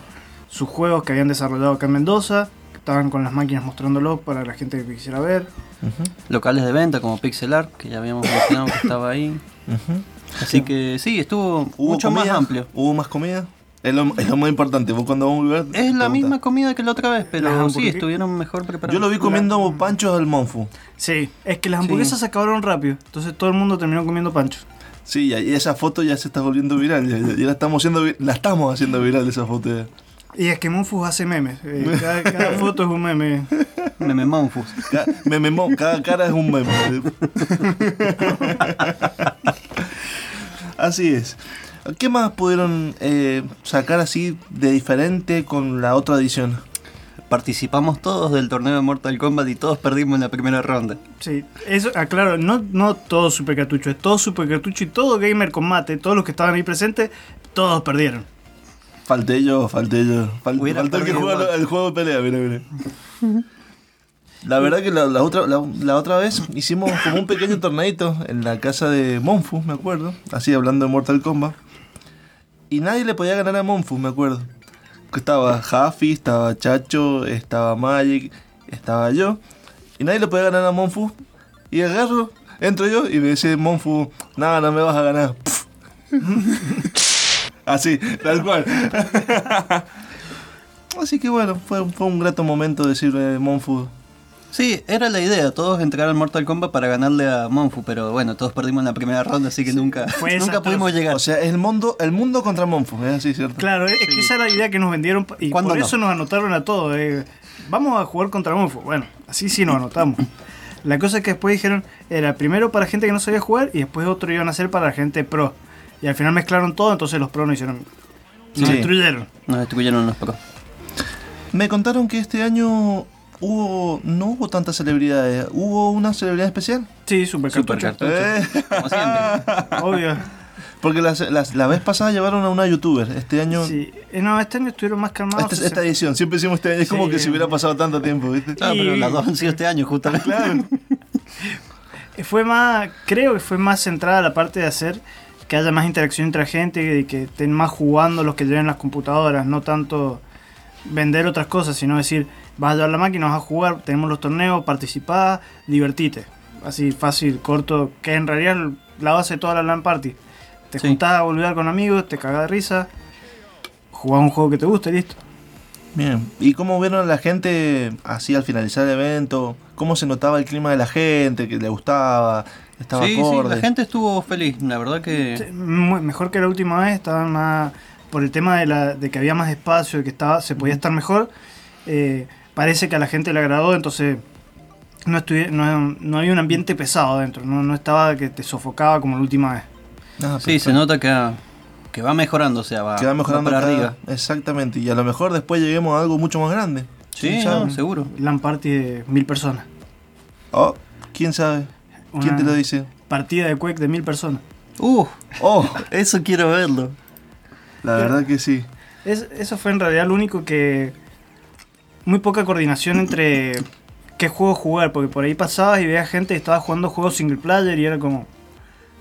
sus juegos que habían desarrollado acá en Mendoza. Estaban con las máquinas mostrándolos para la gente que quisiera ver. Locales de venta como Pixel Art, que ya habíamos mencionado que estaba ahí. Así que sí, estuvo ¿Hubo mucho más amplio. ¿Hubo más comida? Es lo, es lo más importante. Vos cuando vamos a volver. Es la misma comida que la otra vez, Las pero sí, estuvieron mejor preparados. Yo lo vi comiendo panchos al Monfu. Sí, es que las hamburguesas se acabaron rápido. Entonces todo el mundo terminó comiendo panchos. Sí, y esa foto ya se está volviendo viral. Ya, ya- ya la estamos haciendo, la estamos haciendo viral esa foto. ya. Y es que Monfus hace memes. eh, cada, cada foto es un meme. Meme Monfus. Ca- meme mo- cada cara es un meme. así es. ¿Qué más pudieron eh, sacar así de diferente con la otra edición? Participamos todos del torneo de Mortal Kombat y todos perdimos en la primera ronda. Sí, eso, aclaro, no, no todo super cartucho, es todo super cartucho y todo gamer con mate, todos los que estaban ahí presentes, todos perdieron. Falté yo, falté yo. Fal- Hubiera faltó el que igual. el juego de pelea, mira, mira. La verdad que la, la otra, la, la otra vez hicimos como un pequeño torneito en la casa de Monfu, me acuerdo. Así hablando de Mortal Kombat. Y nadie le podía ganar a Monfu, me acuerdo. Estaba Jaffy, estaba Chacho, estaba Magic, estaba yo. Y nadie le podía ganar a Monfu. Y agarro, entro yo y me dice Monfu, nada, no me vas a ganar. Así, tal cual. Así que bueno, fue, fue un grato momento decirle Monfu. Sí, era la idea, todos entrar al Mortal Kombat para ganarle a Monfu, pero bueno, todos perdimos en la primera ronda, así que nunca, nunca pudimos llegar. O sea, el mundo, el mundo contra Monfu, es así, ¿cierto? Claro, es que esa era la idea que nos vendieron y ¿Cuándo por no? eso nos anotaron a todos. eh, Vamos a jugar contra Monfo. Bueno, así sí nos anotamos. La cosa es que después dijeron, era primero para gente que no sabía jugar y después otro iban a ser para gente pro. Y al final mezclaron todo, entonces los pros nos hicieron... Nos Sí. destruyeron. Nos destruyeron los pros. Me contaron que este año hubo no hubo tantas celebridades. ¿Hubo una celebridad especial? Sí, super Super cartucho. cartucho. Eh, Como siempre. Obvio. porque las- las- la vez pasada llevaron a una youtuber. Este año, Sí. Eh, no, este año estuvieron más calmados. esta, esta edición, siempre decimos este año, es como que si hubiera pasado tanto tiempo, ¿viste? Ah, pero las dos han sido este año, justamente. Eh, Fue más, creo que fue más centrada la parte de hacer que haya más interacción entre gente y que estén más jugando los que lleven las computadoras, no tanto vender otras cosas, sino decir, vas a llevar la máquina, vas a jugar, tenemos los torneos, participá, divertite. Así fácil, corto, que en realidad es la base de toda la LAN party. Te Sí. juntás a volver con amigos, te cagás de risa, jugás un juego que te guste, listo. Bien. ¿Y cómo vieron a la gente así al finalizar el evento? ¿Cómo se notaba el clima de la gente? ¿Que le gustaba? ¿Estaba Sí, sí, la gente estuvo feliz, la verdad que... Mejor que la última vez, estaban más por el tema de, la, de que había más espacio, de que estaba, se podía estar mejor. eh, parece que a la gente le agradó, entonces no, no, no había un ambiente pesado adentro, no, no estaba que te sofocaba como la última vez. Ah, Sí, se nota que, que va mejorando, o sea, va, que va mejorando para cada- arriba. Exactamente. Y a lo mejor después lleguemos a algo mucho más grande. Sí, seguro. LAN party de mil personas. Oh, ¿quién sabe? ¿Quién te lo dice? Partida de Quake de mil personas. Uh, Oh, eso quiero verlo. la verdad que sí. Es- eso fue en realidad lo único que. Muy poca coordinación entre qué juego jugar, porque por ahí pasabas y veías gente que estaba jugando juegos single player y era como.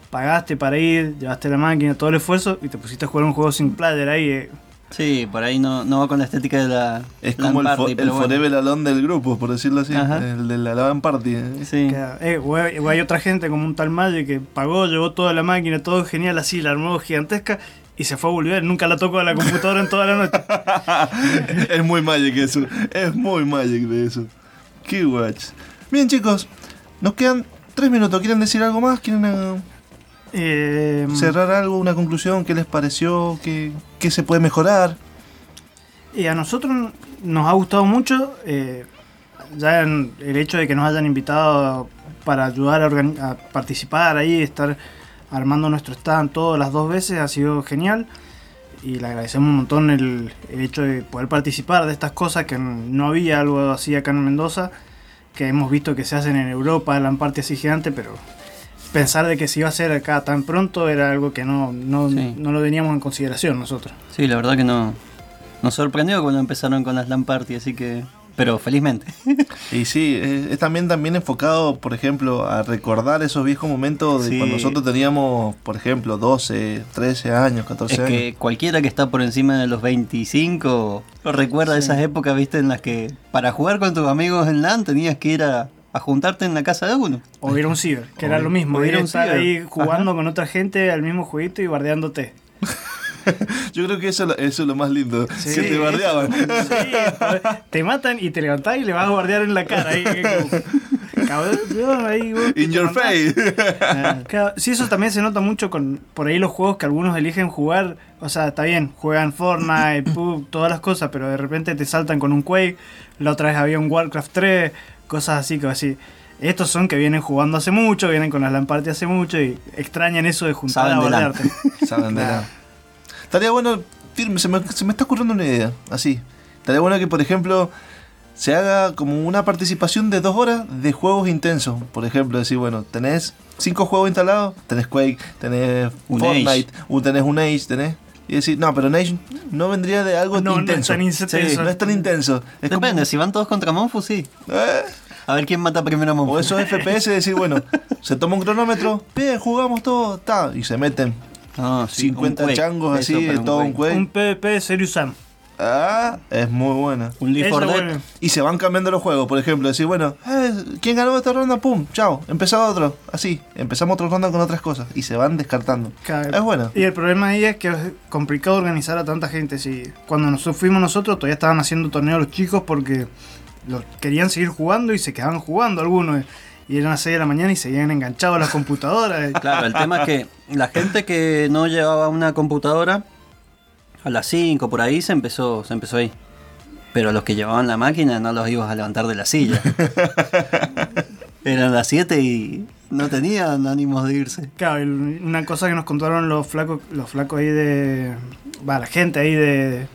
Pagaste para ir, llevaste la máquina, todo el esfuerzo y te pusiste a jugar un juego single player ahí. eh. Sí, por ahí no, no va con la estética de la Es como el, fo- party, el bueno. Forever Alone del grupo, por decirlo así. Ajá. El de la LAN Party. Sí. Queda- eh, o, hay, o hay otra gente como un tal Magic que pagó, llevó toda la máquina, todo genial así, la armó gigantesca y se fue a volver. Nunca la tocó a la computadora en toda la noche. es muy Magic eso. Es muy Magic de eso. Qué watch. Bien, chicos. Nos quedan tres minutos. ¿Quieren decir algo más? ¿Quieren eh, Eh, cerrar algo? ¿Una conclusión? ¿Qué les pareció? ¿Qué, qué se puede mejorar? Y a nosotros nos ha gustado mucho eh, ya en el hecho de que nos hayan invitado para ayudar a, a participar ahí, estar armando nuestro stand todas las dos veces, ha sido genial. Y le agradecemos un montón el, el hecho de poder participar de estas cosas que no había algo así acá en Mendoza, que hemos visto que se hacen en Europa, la parte así gigante, pero pensar de que se iba a hacer acá tan pronto era algo que no, no, Sí. no lo teníamos en consideración nosotros. Sí, la verdad que no. Nos sorprendió cuando empezaron con las LAN party, así que pero felizmente. Y sí, es, también, también enfocado, por ejemplo, a recordar esos viejos momentos de Sí. cuando nosotros teníamos, por ejemplo, 12, 13 años, 14 Es años. que cualquiera que está por encima de los 25 recuerda esas épocas, viste, en las que para jugar con tus amigos en LAN tenías que ir a, a juntarte en la casa de uno. O ir a un ciber, que era O- lo mismo, o ir a estar ciber. ahí jugando con otra gente al mismo jueguito y bardeándote. Yo creo que eso, es lo- eso es lo más lindo, Sí, que te bardeaban. Sí, te matan y te levantás y le vas a guardear en la cara. Ahí, como, cabrón, ahí, vos, In your face. Claro, sí, eso también se nota mucho con por ahí los juegos que algunos eligen jugar. O sea, está bien, juegan Fortnite, PUBG, todas las cosas, pero de repente te saltan con un Quake. La otra vez había un Warcraft 3, cosas así que así. Estos son que vienen jugando hace mucho, vienen con las LAN party hace mucho y extrañan eso de juntar Saben a bardearte. Saben de. Estaría bueno, firme, se me, se me está ocurriendo una idea, así. Estaría bueno que, por ejemplo, se haga como una participación de dos horas de juegos intensos. Por ejemplo, decir, bueno, tenés cinco juegos instalados, tenés Quake, tenés Un Fortnite, un, tenés un Age, tenés... Y decir, no, pero Age no vendría de algo No, no es intenso. tan intenso. Sí, no es tan intenso. Es como- Depende, si van todos contra Monfu, sí. Eh, A ver quién mata primero a Monfu. o esos FPS, decir, bueno, se toma un cronómetro, bien, jugamos todo, ta, y se meten Sí, 50 un Quake. changos así, pero todo un Quake. Un PvP Serious Sam. Ah, es muy buena. Un Leaf for Dead. Y se van cambiando los juegos, por ejemplo, decir, bueno, eh, ¿quién ganó esta ronda? Pum, chao, empezaba otro, así, empezamos otra ronda con otras cosas y se van descartando. Claro. Es bueno. Y el problema ahí es que es complicado organizar a tanta gente. Si cuando nos fuimos nosotros todavía estaban haciendo torneos los chicos porque los querían seguir jugando y se quedaban jugando algunos. Y eran las 6 de la mañana y seguían enganchados a las computadoras. Claro, el tema es que la gente que no llevaba una computadora a las 5 por ahí se empezó, se empezó ahí. Pero los que llevaban la máquina no los ibas a levantar de la silla. Eran las 7 y no tenían ánimos de irse. Claro, una cosa que nos contaron los flacos, los flacos ahí de. Va, la gente ahí de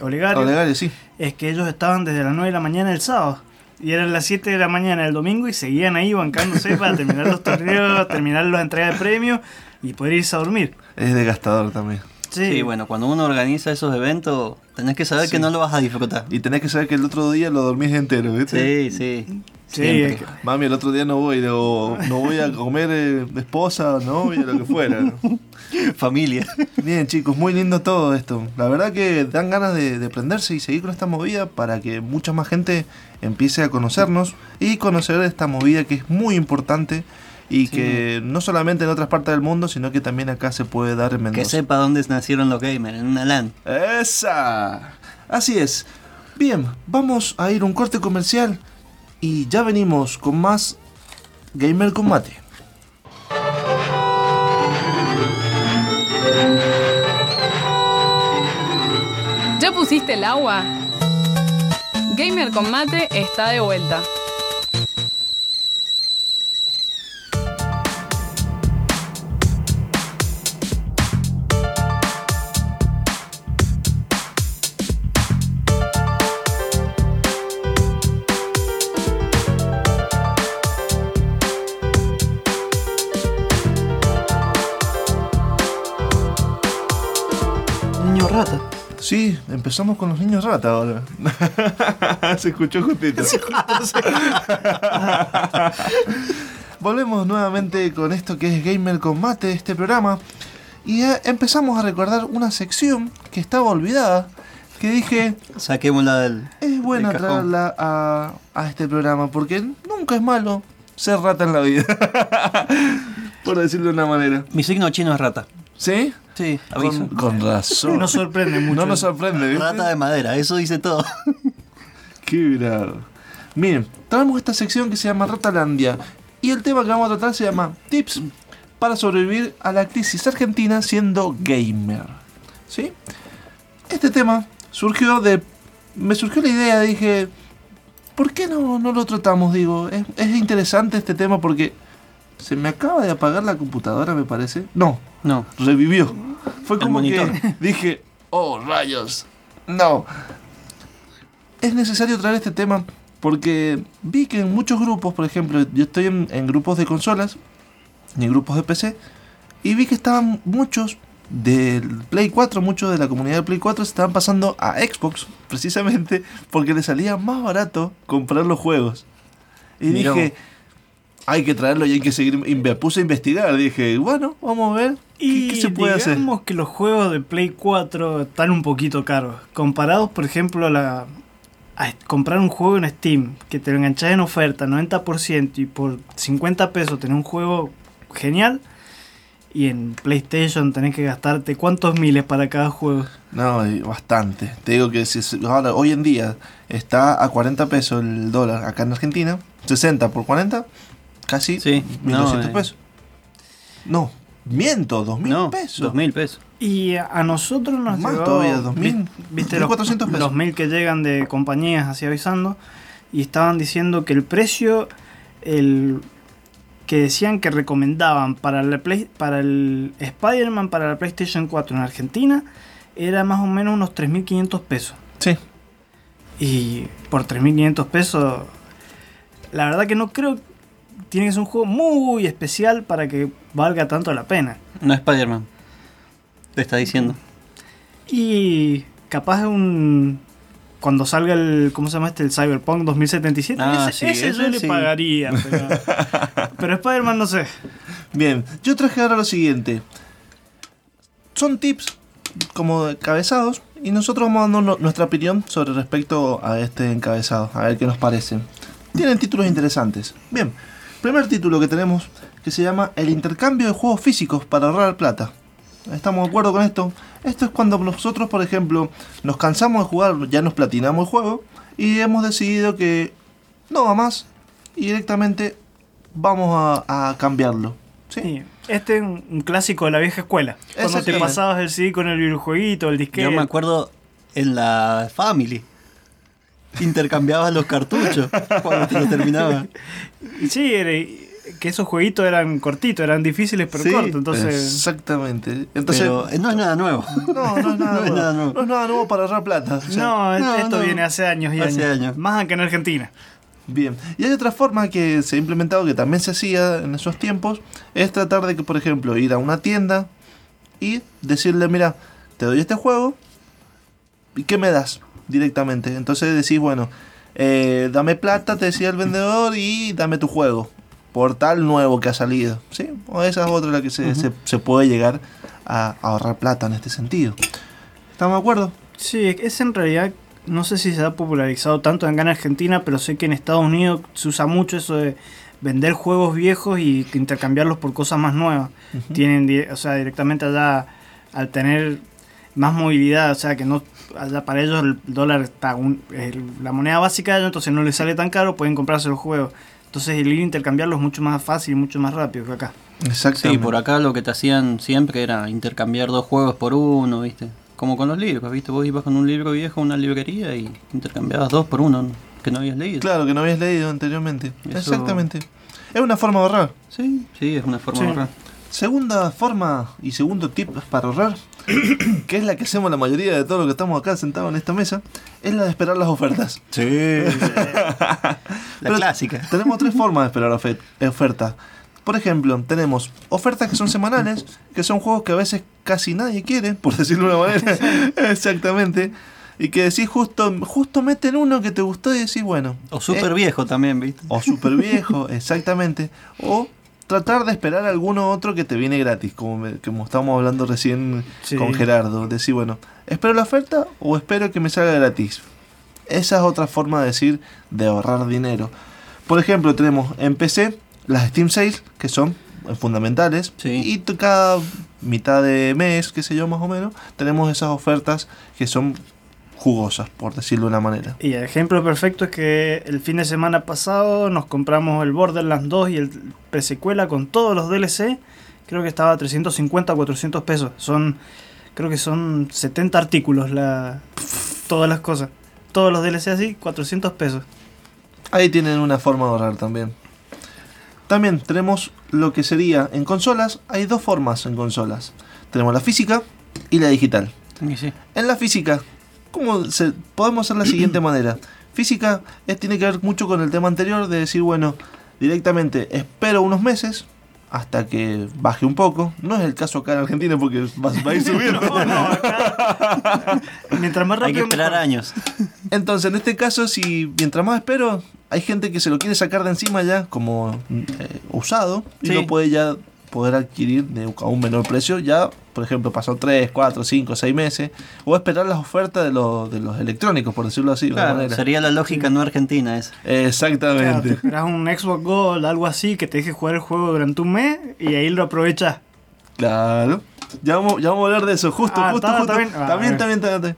Olegario, Olegario, sí. es que ellos estaban desde las 9 de la mañana el sábado. Y eran las 7 de la mañana el domingo y seguían ahí bancándose para terminar los torneos, terminar las entregas de premios y poder irse a dormir. Es desgastador también. Sí. bueno, cuando uno organiza esos eventos, tenés que saber Sí. que no lo vas a disfrutar. Y tenés que saber que el otro día lo dormís entero, ¿viste? Sí, sí. Sí, es que- Mami, el otro día no voy, o no voy a comer eh, esposa, novia, lo que fuera. ¿no? Familia. Bien, chicos, muy lindo todo esto. La verdad que dan ganas de, de prenderse y seguir con esta movida para que mucha más gente empiece a conocernos y conocer esta movida que es muy importante y Sí. que no solamente en otras partes del mundo, sino que también acá se puede dar en Que Mendoza. sepa dónde nacieron los gamers, en una LAN. ¡Esa! Así es. Bien, vamos a ir a un corte comercial y ya venimos con más Gamer Combate. ¿Ya pusiste el agua? Gamer con mate está de vuelta. Sí, empezamos con los niños rata ahora. Se escuchó justito. Volvemos nuevamente con esto que es Gamer Combate, este programa. Y eh, empezamos a recordar una sección que estaba olvidada. Que dije, Saquémosla del. es buena del traerla a, a este programa. Porque nunca es malo ser rata en la vida. Por decirlo de una manera. Mi signo chino es rata. ¿Sí? Sí, aviso. Con, con razón. No sorprende mucho. No nos sorprende. ¿viste? Rata de madera, eso dice todo. Qué bravo. Miren, traemos esta sección que se llama Ratalandia. Y el tema que vamos a tratar se llama Tips para sobrevivir a la crisis argentina siendo gamer. ¿Sí? Este tema surgió de. Me surgió la idea, dije. ¿Por qué no, no lo tratamos? Digo, es, es interesante este tema porque. Se me acaba de apagar la computadora, me parece. No, No. revivió. Fue El como que monitor. dije, oh rayos, no. Es necesario traer este tema porque vi que en muchos grupos, por ejemplo, yo estoy en, en grupos de consolas y en grupos de PC, y vi que estaban muchos del Play 4, muchos de la comunidad de Play 4 se estaban pasando a Xbox, precisamente porque le salía más barato comprar los juegos. Y dije, hay que traerlo y hay que seguir. Me puse a investigar. Dije, bueno, vamos a ver qué, Y qué se puede hacer. digamos que los juegos de Play 4 están un poquito caros. Comparados, por ejemplo, a, la, a comprar un juego en Steam, que te lo enganchás en oferta, 90%, y por 50 pesos tenés un juego genial. Y en PlayStation tenés que gastarte cuántos miles para cada juego. No, bastante. Te digo que si, si- ahora, hoy en día está a 40 pesos el dólar acá en Argentina. 60 por 40, casi Sí, 1200 no, eh. pesos. No, miento, 2000 No, pesos. dos mil pesos. Y a nosotros nos Más llegó, todavía, 2000, vi- viste los, 1400 pesos. los mail que llegan de compañías así avisando y estaban diciendo que el precio el que decían que recomendaban para la Play, para el Spider-Man para la PlayStation 4 en Argentina era más o menos unos 3.500 pesos. Sí, Y por 3.500 pesos, la verdad que no creo, tiene que ser un juego muy especial para que valga tanto la pena. No Spider-Man. Te está diciendo. Y capaz un. Cuando salga el. ¿Cómo se llama este? El Cyberpunk 2077. Ah, ese sí, ese yo le pagaría. Pero, pero Spider-Man no sé. bien. Yo traje ahora lo siguiente. Son tips como cabezados y nosotros vamos dando nuestra opinión sobre respecto a este encabezado, a ver qué nos parecen. Tienen títulos interesantes. Bien, primer título que tenemos que se llama El intercambio de juegos físicos para ahorrar plata. ¿Estamos de acuerdo con esto? Esto es cuando nosotros, por ejemplo, nos cansamos de jugar, ya nos platinamos el juego y hemos decidido que no va más y directamente vamos a, a cambiarlo. ¿sí? Sí, Este es un, clásico de la vieja escuela. Cuando te pasabas el CD con el videojueguito, el disquete. Yo me acuerdo en la Family. Intercambiabas los cartuchos cuando te lo terminaba. Y Sí, era- que esos jueguitos eran cortitos, eran difíciles pero Sí, cortos. Entonces, Exactamente. Entonces, Pero eh, no es nada nuevo. no, no es nada, no es nuevo. nada nuevo. No es nada nuevo para ahorrar plata. o sea, no, no, esto no. viene hace años y Hace años. años. Más que en Argentina. Bien. Y hay otra forma que se ha implementado que también se hacía en esos tiempos, es tratar de que, por ejemplo, ir a una tienda y decirle, mira, te doy este juego y ¿qué me das? Directamente. Entonces decís, bueno, eh, dame plata, te decía el vendedor, y dame tu juego. Por tal nuevo que ha salido. ¿Sí? O esa es otra la que se, se, se puede llegar a ahorrar plata en este sentido. ¿Estamos de acuerdo? Sí, es en realidad, no sé si se ha popularizado tanto acá en Argentina, pero sé que en Estados Unidos se usa mucho eso de vender juegos viejos y intercambiarlos por cosas más nuevas. Tienen, o sea, directamente allá, al tener más movilidad, o sea, que no, allá para ellos el dólar está un- el- la moneda básica de ellos, entonces no les sale tan caro, pueden comprarse los juegos. Entonces el ir a intercambiarlos es mucho más fácil, mucho más rápido que acá. Exactamente. Sí, por acá lo que te hacían siempre era intercambiar dos juegos por uno, ¿viste? Como con los libros, ¿viste? Vos ibas con un libro viejo a una librería y intercambiabas dos por uno que no habías leído. Claro, que no habías leído anteriormente. Eso- Exactamente. Es una forma de ahorrar. Sí, sí, es una forma Sí. de ahorrar. Segunda forma y segundo tip para ahorrar, que es la que hacemos la mayoría de todos los que estamos acá sentados en esta mesa, es la de esperar las ofertas. Sí. la Pero clásica. Tenemos tres formas de esperar ofe- ofertas. Por ejemplo, tenemos ofertas que son semanales, que son juegos que a veces casi nadie quiere, por decirlo de una manera. Exactamente. Y que decís justo, justo meten uno que te gustó y decís, bueno. O súper eh, viejo también, ¿viste? o super viejo, exactamente. O tratar de esperar alguno otro que te viene gratis, como, me- como estábamos hablando recién Sí. con Gerardo. Decir, bueno, ¿espero la oferta o espero que me salga gratis? Esa es otra forma de decir de ahorrar dinero. Por ejemplo, tenemos en PC las Steam Sales, que son fundamentales. Sí. Y cada mitad de mes, qué sé yo, más o menos, tenemos esas ofertas que son jugosas, por decirlo de una manera. Y el ejemplo perfecto es que el fin de semana pasado nos compramos el Borderlands 2 y el presecuela con todos los DLC. Creo que estaba a 350 o 400 pesos. Son, creo que son 70 artículos la, todas las cosas. Todos los DLC así, 400 pesos. Ahí tienen una forma de ahorrar también. También tenemos lo que sería en consolas. Hay dos formas en consolas. Tenemos la física y la digital. Sí. En la física, ¿cómo se, podemos hacer la siguiente manera? Física es, tiene que ver mucho con el tema anterior de decir, bueno, directamente espero unos meses hasta que baje un poco. No es el caso acá en Argentina porque va, va a ir subiendo. No, no, acá. Mientras más Hay que rápido. esperar mejor. años. Entonces, en este caso, si mientras más espero, hay gente que se lo quiere sacar de encima ya como eh, usado y Sí. lo puede ya poder adquirir de, a un menor precio. Ya, por ejemplo, pasó 3, 4, 5, 6 meses. O esperar las ofertas de, los de los electrónicos, por decirlo así. de una Claro, manera. sería la lógica no argentina esa. Claro, te Exactamente. esperas un Xbox Gold, algo así, que te deje jugar el juego durante un mes y ahí lo aprovechas. Claro. Ya vamos, ya vamos a hablar de eso. Justo, Ah, justo, está- justo. está bien. Ah, También, también, también, también.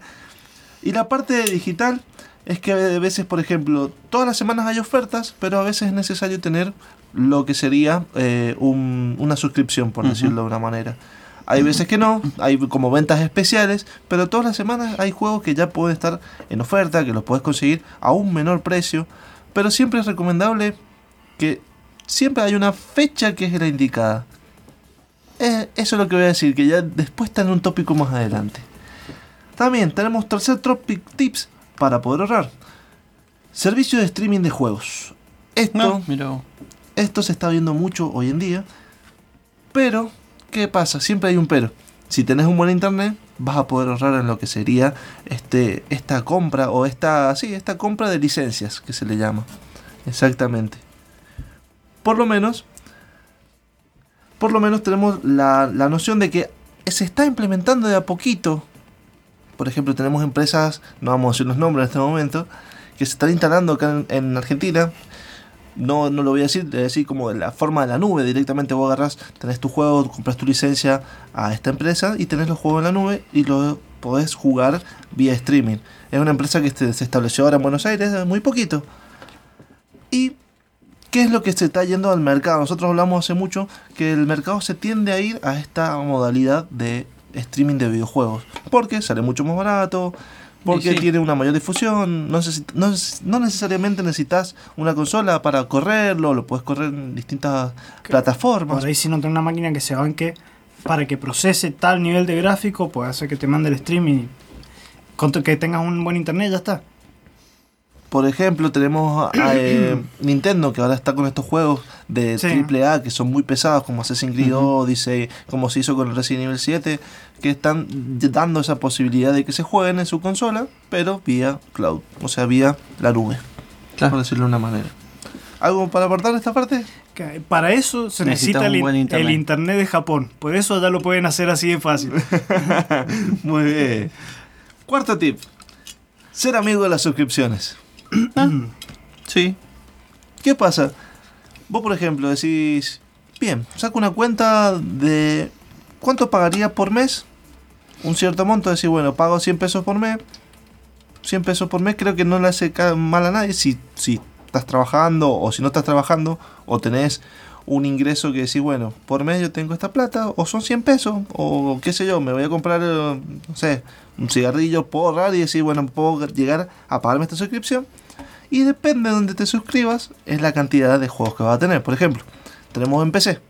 Y la parte digital es que a veces, por ejemplo, todas las semanas hay ofertas, pero a veces es necesario tener lo que sería eh, un- una suscripción, por decirlo de una manera. Hay veces que no, hay como ventas especiales, pero todas las semanas hay juegos que ya pueden estar en oferta, que los puedes conseguir a un menor precio, pero siempre es recomendable que siempre hay una fecha que es la indicada. Eh, eso es lo que voy a decir, que ya después está en un tópico más adelante. También tenemos tercer topic tips para poder ahorrar. Servicio de streaming de juegos. Esto, No, mira. esto se está viendo mucho hoy en día. Pero, ¿qué pasa? Siempre hay un pero. Si tenés un buen internet, vas a poder ahorrar en lo que sería este, esta compra o esta, sí, esta compra de licencias que se le llama. Exactamente. Por lo menos, por lo menos tenemos la, la noción de que se está implementando de a poquito. Por ejemplo, tenemos empresas, no vamos a decir los nombres en este momento, que se están instalando acá en, en Argentina. No, no lo voy a decir, voy a decir como la forma de la nube. Directamente vos agarras, tenés tu juego, compras tu licencia a esta empresa y tenés los juegos en la nube y lo podés jugar vía streaming. Es una empresa que se estableció ahora en Buenos Aires, muy poquito. ¿Y qué es lo que se está yendo al mercado? Nosotros hablamos hace mucho que el mercado se tiende a ir a esta modalidad de streaming de videojuegos. Porque sale mucho más barato, porque sí. tiene una mayor difusión. No, necesi- no, no necesariamente necesitas una consola para correrlo, lo puedes correr en distintas plataformas. Por ahí si no tenés una máquina que se banque para que procese tal nivel de gráfico, puede hacer que te mande el streaming. Con que tengas un buen internet, ya está. Por ejemplo, tenemos a, eh, Nintendo que ahora está con estos juegos de Sí. AAA que son muy pesados, como Assassin's Creed Odyssey, como se hizo con el Resident Evil 7, que están dando esa posibilidad de que se jueguen en su consola, pero vía cloud, o sea, vía la nube, Claro. por decirlo de una manera. ¿Algo para aportar esta parte? Para eso se necesita el, internet. el internet de Japón. Por eso ya lo pueden hacer así de fácil. Muy bien. Cuarto tip. Ser amigo de las suscripciones. Sí. ¿Qué pasa? Vos, por ejemplo, decís, bien, saco una cuenta de cuánto pagaría por mes, un cierto monto, decís, bueno, pago 100 pesos por mes, 100 pesos por mes creo que no le hace mal a nadie si, si estás trabajando o si no estás trabajando o tenés un ingreso que decís, bueno, por mes yo tengo esta plata o son 100 pesos o qué sé yo, me voy a comprar, no sé, un cigarrillo, puedo ahorrar y decir, bueno, puedo llegar a pagarme esta suscripción. Y depende de donde te suscribas, es la cantidad de juegos que vas a tener. Por ejemplo, tenemos en PC.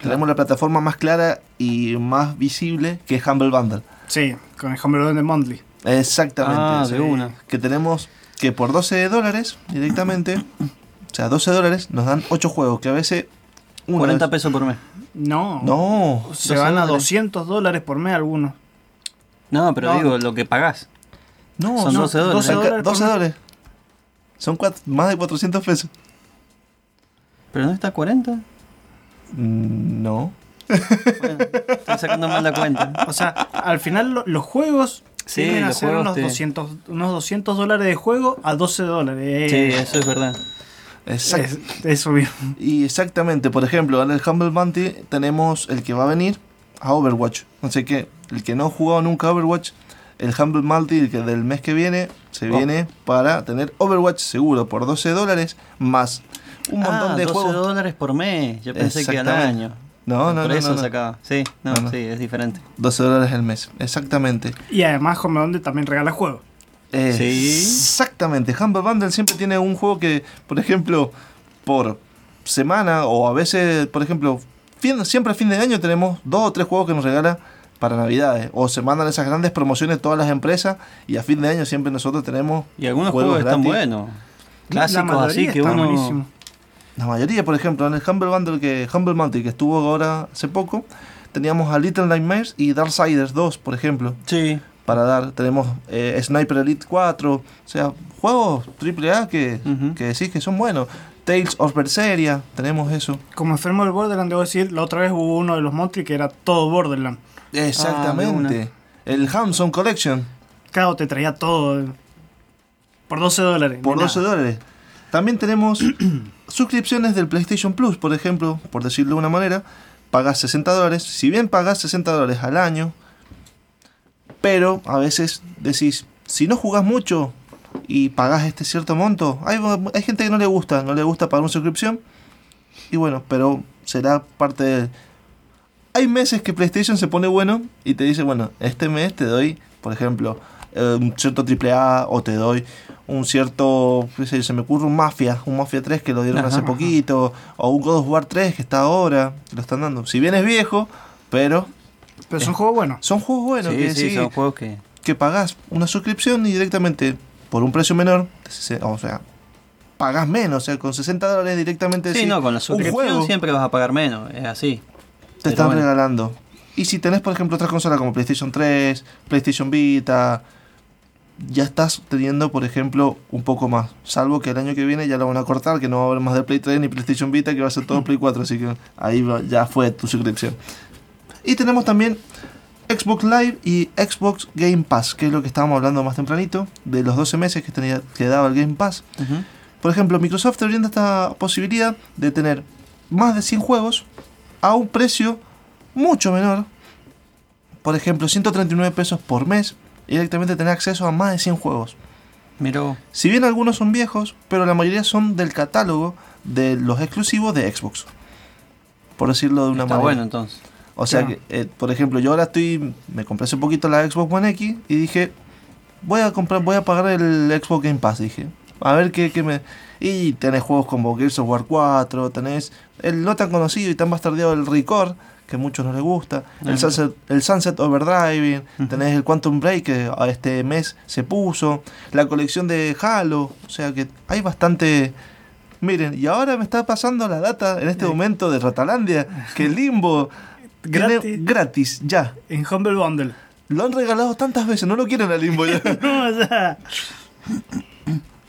Tenemos la plataforma más clara y más visible que es Humble Bundle. Sí, con el Humble Bundle Monthly. Exactamente. Ah, sí. de una. Que tenemos que por 12 dólares directamente, o sea, 12 dólares nos dan 8 juegos que a veces... una 40 vez- pesos por mes. No. No. Se 12 van a dólares. 200 dólares por mes algunos. No, pero No. digo, lo que pagás. No, Son no, 12 dólares. 12 Acá- dólares por 12 mes. dólares. Son cuat- más de 400 pesos. ¿Pero no está 40? Mm, No. Bueno, estoy sacando mal la cuenta. O sea, al final lo- los juegos Sí, tienden a los ser juegos unos, te- 200, unos 200 dólares de juego a 12 dólares. Sí, Eh, eso es verdad. Exacto. es- eso mismo. Y exactamente, por ejemplo, en el Humble Bounty tenemos el que va a venir a Overwatch. No sé qué, el que no ha jugado nunca a Overwatch, el Humble Multi que del mes que viene se Oh. viene para tener Overwatch seguro por 12 dólares más un montón ah, de 12 juegos. dólares por mes. Yo pensé que al año. No, no, por no, eso no, no. sacaba. Sí, no, No, no. sí, es diferente. 12 dólares el mes, exactamente. Y además Humble Bundle también regala juegos. Eh, Sí. Exactamente. Humble Bundle siempre tiene un juego que, por ejemplo, por semana o a veces, por ejemplo, fin- siempre a fin de año tenemos dos o tres juegos que nos regala para Navidades. O se mandan esas grandes promociones todas las empresas y a fin de año siempre nosotros tenemos Y algunos juegos, están gratis. buenos. La Clásicos mayoría así que uno. buenísimo. la mayoría, por ejemplo, en el Humble Bundle que Humble Monthly que estuvo ahora hace poco, teníamos a Little Nightmares y Darksiders 2, por ejemplo, Sí. para dar. Tenemos eh, Sniper Elite 4, o sea, juegos AAA que, Ujú. que decís que son buenos. Tales of Berseria, tenemos eso. Como enfermo del Borderland, debo decir, la otra vez hubo uno de los Monty que era todo Borderland. Exactamente. el Hanson Collection, Cada te traía todo. eh, Por 12 dólares. por ni 12 nada. dólares. También tenemos suscripciones del PlayStation Plus, por ejemplo, por decirlo de una manera. Pagas 60 dólares. Si bien pagas 60 dólares al año, pero a veces decís, si no jugás mucho y pagás este cierto monto, hay, hay gente que no le gusta, no le gusta pagar una suscripción. Y bueno, pero será parte de... Hay meses que PlayStation se pone bueno y te dice, bueno, este mes te doy, por ejemplo, eh, un cierto AAA o te doy un cierto, qué sé yo, se me ocurre un Mafia, un Mafia 3 que lo dieron Ajá, hace ajá. poquito, o un God of War 3 que está ahora, que lo están dando. Si bien es viejo, pero Pero es un juego bueno. son juegos buenos sí, que, sí, sí, son juegos que. que pagás una suscripción y directamente por un precio menor, o sea, pagás menos, o sea, con 60 dólares directamente Sí, decís, no, con la un suscripción juego siempre vas a pagar menos, es así. Te están bueno. regalando. Y si tenés, por ejemplo, otras consolas como PlayStation 3, PlayStation Vita, ya estás teniendo, por ejemplo, un poco más. Salvo que el año que viene ya lo van a cortar, que no va a haber más de Play 3 ni PlayStation Vita, que va a ser todo Play 4, así que ahí va- ya fue tu suscripción. Y tenemos también Xbox Live y Xbox Game Pass, que es lo que estábamos hablando más tempranito, de los 12 meses que, tenía, que daba el Game Pass. Por ejemplo, Microsoft te brinda esta posibilidad de tener más de 100 juegos a un precio mucho menor. Por ejemplo, 139 pesos por mes y directamente tener acceso a más de 100 juegos. Miró. Si bien algunos son viejos, pero la mayoría son del catálogo de los exclusivos de Xbox. Por decirlo de una Está manera. bueno entonces. O sea Claro. que, eh, por ejemplo, yo ahora estoy, me compré hace poquito la Xbox One X y dije, voy a comprar, voy a pagar el Xbox Game Pass, dije. A ver qué, qué me... Y tenés juegos como Gears of War 4, tenés el no tan conocido y tan bastardeado el Record, que a muchos no les gusta, el, Sunset, el Sunset Overdriving, tenés el Quantum Break que a este mes se puso, la colección de Halo, o sea que hay bastante... Miren, y ahora me está pasando la data en este momento de Ratalandia, que el Limbo tiene Gratis. gratis, ya. En Humble Bundle. Lo han regalado tantas veces, no lo quieren al Limbo ya. No, o sea,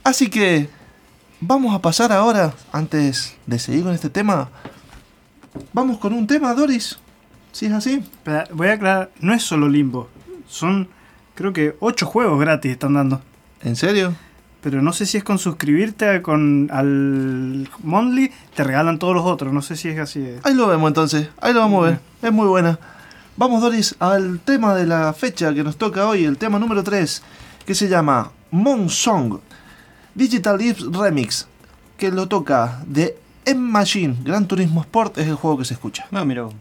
Así que vamos a pasar ahora, antes de seguir con este tema, vamos con un tema, Doris. Si es así. espera, voy a aclarar, no es solo Limbo. Son, creo que, 8 juegos gratis están dando. ¿En serio? Pero no sé si es con suscribirte a- con, al Monthly, te regalan todos los otros. No sé si es así. Ahí lo vemos entonces, ahí lo vamos a ver. Es muy buena. Vamos, Doris, al tema de la fecha que nos toca hoy, el tema número 3, que se llama Mon Song Digital Lips Remix, que lo toca de M-Machine. Gran Turismo Sport es el juego que se escucha. No, miró.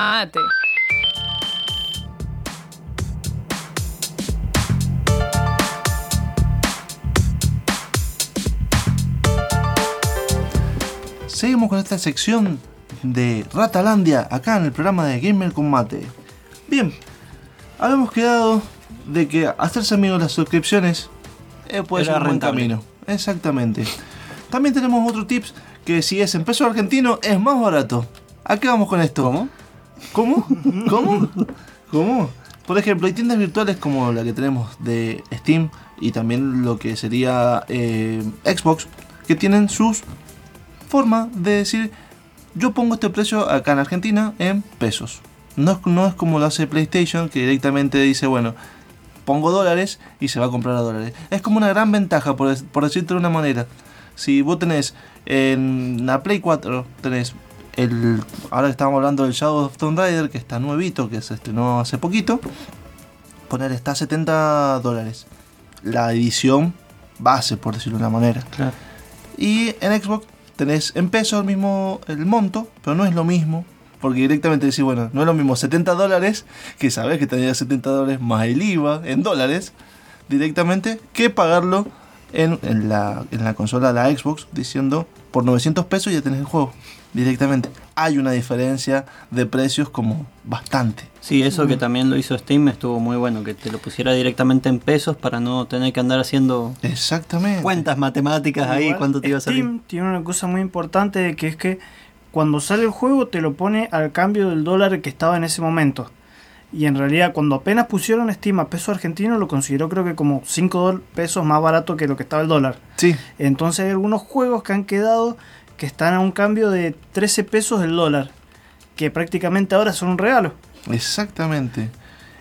Mate. Seguimos con esta sección de Ratalandia acá en el programa de Gamer Combate. Bien, habíamos quedado de que hacerse amigos de las suscripciones eh, puede Era ser un buen rentable. camino. Exactamente. También tenemos otro tips que si es en peso argentino es más barato. ¿A qué vamos con esto? ¿Cómo? ¿Cómo? ¿Cómo? ¿Cómo? Por ejemplo, hay tiendas virtuales como la que tenemos de Steam y también lo que sería eh, Xbox que tienen sus forma de decir yo pongo este precio acá en Argentina en pesos. No es, no es como lo hace PlayStation que directamente dice, bueno, pongo dólares y se va a comprar a dólares. Es como una gran ventaja, por, por decirte de una manera. Si vos tenés en la Play 4, tenés el... Ahora que estamos hablando del Shadow of Tomb Raider, que está nuevito, que se estrenó hace poquito. Poner está a 70 dólares. La edición base, por decirlo de una manera. Claro. Y en Xbox tenés en pesos el mismo el monto, pero no es lo mismo. Porque directamente decís, bueno, no es lo mismo 70 dólares, que sabés que tenía 70 dólares más el IVA en dólares, directamente, que pagarlo en, en la, en la consola de la Xbox, diciendo, por 900 pesos ya tenés el juego, directamente. Hay una diferencia de precios como bastante. Sí, eso que también lo hizo Steam estuvo muy bueno, que te lo pusiera directamente en pesos para no tener que andar haciendo Exactamente. cuentas matemáticas ahí cuánto te iba a salir. Steam tiene una cosa muy importante que es que cuando sale el juego te lo pone al cambio del dólar que estaba en ese momento. Y en realidad cuando apenas pusieron Steam a peso argentino lo consideró creo que como 5 pesos más barato que lo que estaba el dólar. Sí, Entonces hay algunos juegos que han quedado que están a un cambio de 13 pesos el dólar. Que prácticamente ahora son un regalo. Exactamente.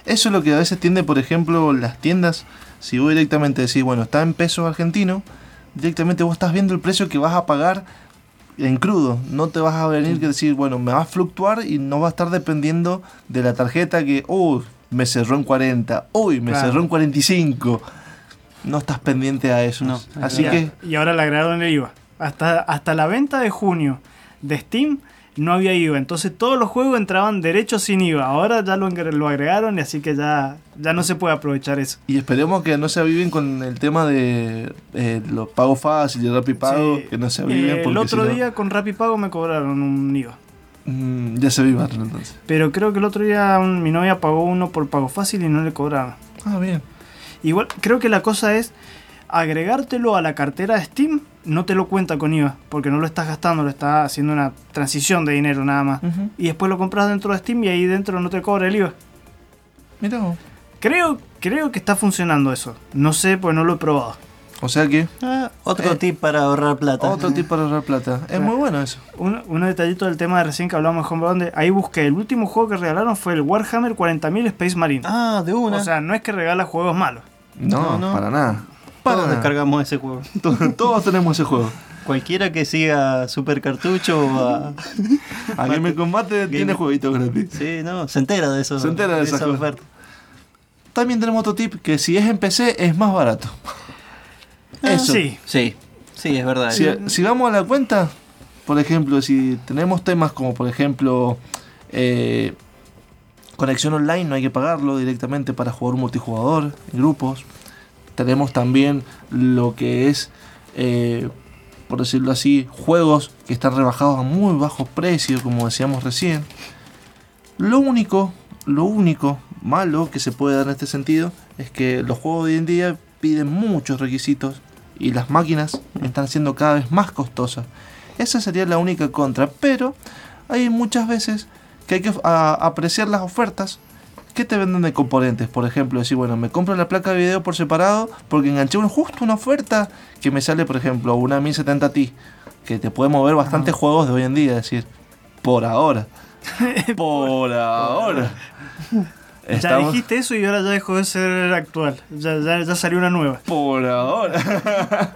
Eso es lo que a veces tiende, por ejemplo, las tiendas. Si vos directamente decís, bueno, está en pesos argentino, directamente vos estás viendo el precio que vas a pagar en crudo. No te vas a venir que decir, bueno, me va a fluctuar y no va a estar dependiendo de la tarjeta que, uy, me cerró en 40, uy, me Claro. cerró en 45. No estás pendiente a eso. No, Así Ya, que, Y ahora le agregaron el IVA. Hasta, hasta la venta de junio de Steam no había IVA. Entonces todos los juegos entraban derechos sin IVA. Ahora ya lo, agregaron y así que ya, ya no se puede aprovechar eso. y esperemos que no se aviven con el tema de eh, los pagos fáciles y Rappi Pago, Sí. que no se Eh, aviven. el porque otro si no- día con Pago me cobraron un IVA. Mm, ya se vivaron entonces. Pero creo que el otro día un- mi novia pagó uno por pago fácil y no le cobraron. Ah, bien. Igual creo que la cosa es agregártelo a la cartera de Steam no te lo cuenta con IVA, porque no lo estás gastando, lo estás haciendo una transición de dinero nada más. Y después lo compras dentro de Steam y ahí dentro no te cobra el IVA. Mira, vos. Creo, creo que está funcionando eso. No sé, pues no lo he probado. o sea que Ah, otro Eh, tip para ahorrar plata. otro tipo para ahorrar plata. Es muy bueno eso. Un, un detallito del tema de recién que hablamos de Homebound, ahí busqué, el último juego que regalaron fue el Warhammer 40.000 Space Marine. Ah, de una. o sea, no es que regala juegos malos. No, No, no. para nada. Nada. descargamos ese juego. Todos- Todos tenemos ese juego. Cualquiera que siga Super Cartucho o a... A Game Combate tiene Game- jueguitos gratis. Sí, no, se entera de eso. Se entera de esa oferta. también tenemos otro tip que si es en PC es más barato. Eso. Sí. Sí, sí, es verdad. Si, si vamos a la cuenta, por ejemplo, si tenemos temas como por ejemplo eh, conexión online, no hay que pagarlo directamente para jugar un multijugador en grupos. Tenemos también lo que es, eh, por decirlo así, juegos que están rebajados a muy bajo precio, como decíamos recién. Lo único, lo único malo que se puede dar en este sentido es que los juegos de hoy en día piden muchos requisitos y las máquinas están siendo cada vez más costosas. Esa sería la única contra, pero hay muchas veces que hay que a- apreciar las ofertas que te venden de componentes. Por ejemplo, decir, bueno, me compro la placa de video por separado porque enganché una, justo una oferta que me sale, por ejemplo, una 1070 Ti, que te puede mover bastantes juegos de hoy en día, es decir, por ahora. por ahora. Ya dijiste eso y ahora ya dejó de ser actual. Ya, ya, ya salió una nueva. Por ahora.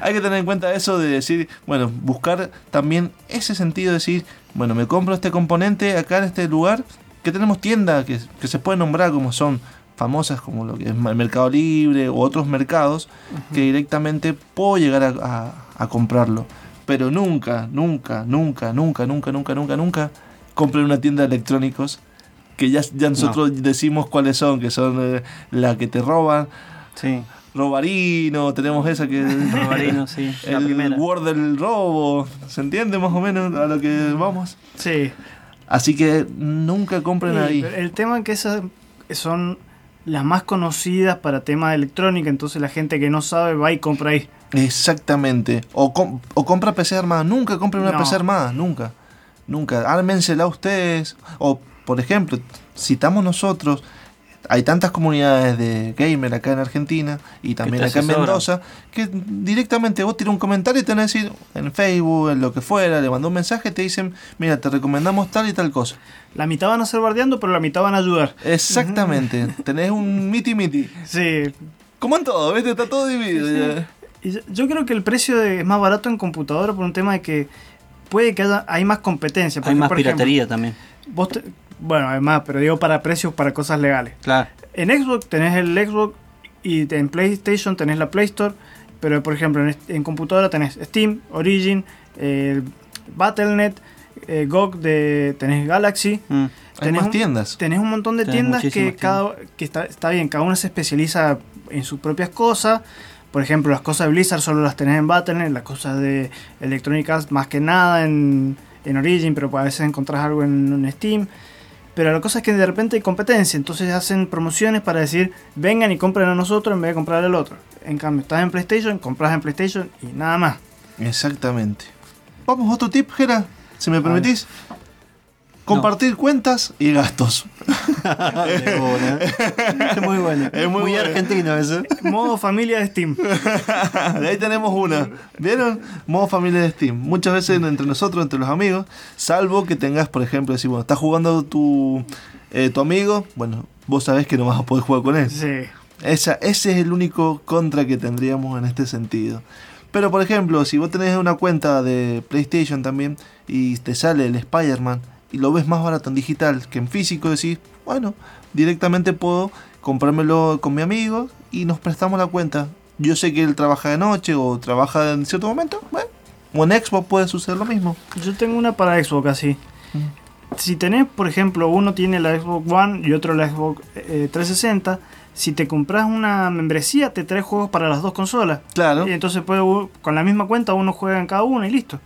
Hay que tener en cuenta eso de decir, bueno, buscar también ese sentido de decir, bueno, me compro este componente acá en este lugar, que tenemos tiendas que, que se pueden nombrar como son famosas como lo que es el Mercado Libre o otros mercados, que directamente puedo llegar a, a- a comprarlo. Pero nunca, nunca, nunca, nunca, nunca, nunca, nunca, nunca compren una tienda de electrónicos que ya, ya nosotros decimos cuáles son, que son eh, la que te roban, Sí, Robarino, tenemos esa que Robarino, sí, la el primera. Word del robo, ¿se entiende más o menos a lo que vamos? Sí. Así que nunca compren Sí, ahí. el tema es que esas son las más conocidas para temas de electrónica, entonces la gente que no sabe va y compra ahí. Exactamente. O, com- o compra PC armada, nunca compren una No. PC armada, nunca. Nunca. Ármensela ustedes. O, por ejemplo, citamos nosotros, hay tantas comunidades de gamer acá en Argentina y también acá en. Mendoza, que directamente vos tiras un comentario y te van a decir en Facebook, en lo que fuera, le mandó un mensaje y te dicen, mira, te recomendamos tal y tal cosa. La mitad van a ser bardeando, pero la mitad van a ayudar. Exactamente. Tenés un miti miti. Sí. Como en todo, ¿viste? Está todo dividido. yo- creo que el precio es más barato en computadora por un tema de que puede que haya hay más competencia. Hay más por ejemplo, piratería también. vos te- bueno, además, pero digo para precios para cosas legales. Claro. En Xbox tenés el Xbox y en PlayStation tenés la Play Store, pero por ejemplo en, en computadora tenés Steam, Origin, eh, Battle.net, eh, GOG, de, tenés Galaxy. Mm. Hay Tenés más un- tiendas. Tenés un montón de Tenés tiendas que cada que está, está bien, cada una se especializa en sus propias cosas. Por ejemplo, las cosas de Blizzard solo las tenés en Battle.net, las cosas de Electronic Arts más que nada en, en Origin, pero a veces encontrás algo en, en Steam. Pero la cosa es que de repente hay competencia, entonces hacen promociones para decir, vengan y compren a nosotros en vez de comprar al otro. En cambio, estás en PlayStation, compras en PlayStation y nada más. Exactamente. Vamos, otro tip, Gera, si me permitís. Compartir cuentas y gastos. Es muy bueno. Es muy bueno. argentino eso. Modo familia de Steam. de ahí tenemos una. ¿Vieron? Modo familia de Steam. Muchas veces entre nosotros, entre los amigos, salvo que tengas, por ejemplo, decir, bueno, estás jugando tu, eh, tu amigo, bueno, vos sabés que no vas a poder jugar con él. Sí. Esa, ese es el único contra que tendríamos en este sentido. Pero por ejemplo, si vos tenés una cuenta de PlayStation también y te sale el Spider-Man y lo ves más barato en digital que en físico, decís, bueno, directamente puedo comprármelo con mi amigo y nos prestamos la cuenta. Yo sé que él trabaja de noche o trabaja en cierto momento, bueno, o en Xbox puede suceder lo mismo. Yo tengo una para Xbox así. Si tenés, por ejemplo, uno tiene la Xbox One y otro la Xbox eh, 360, si te compras una membresía te trae juegos para las dos consolas. Claro. Y entonces puede, con la misma cuenta uno juega en cada uno y listo.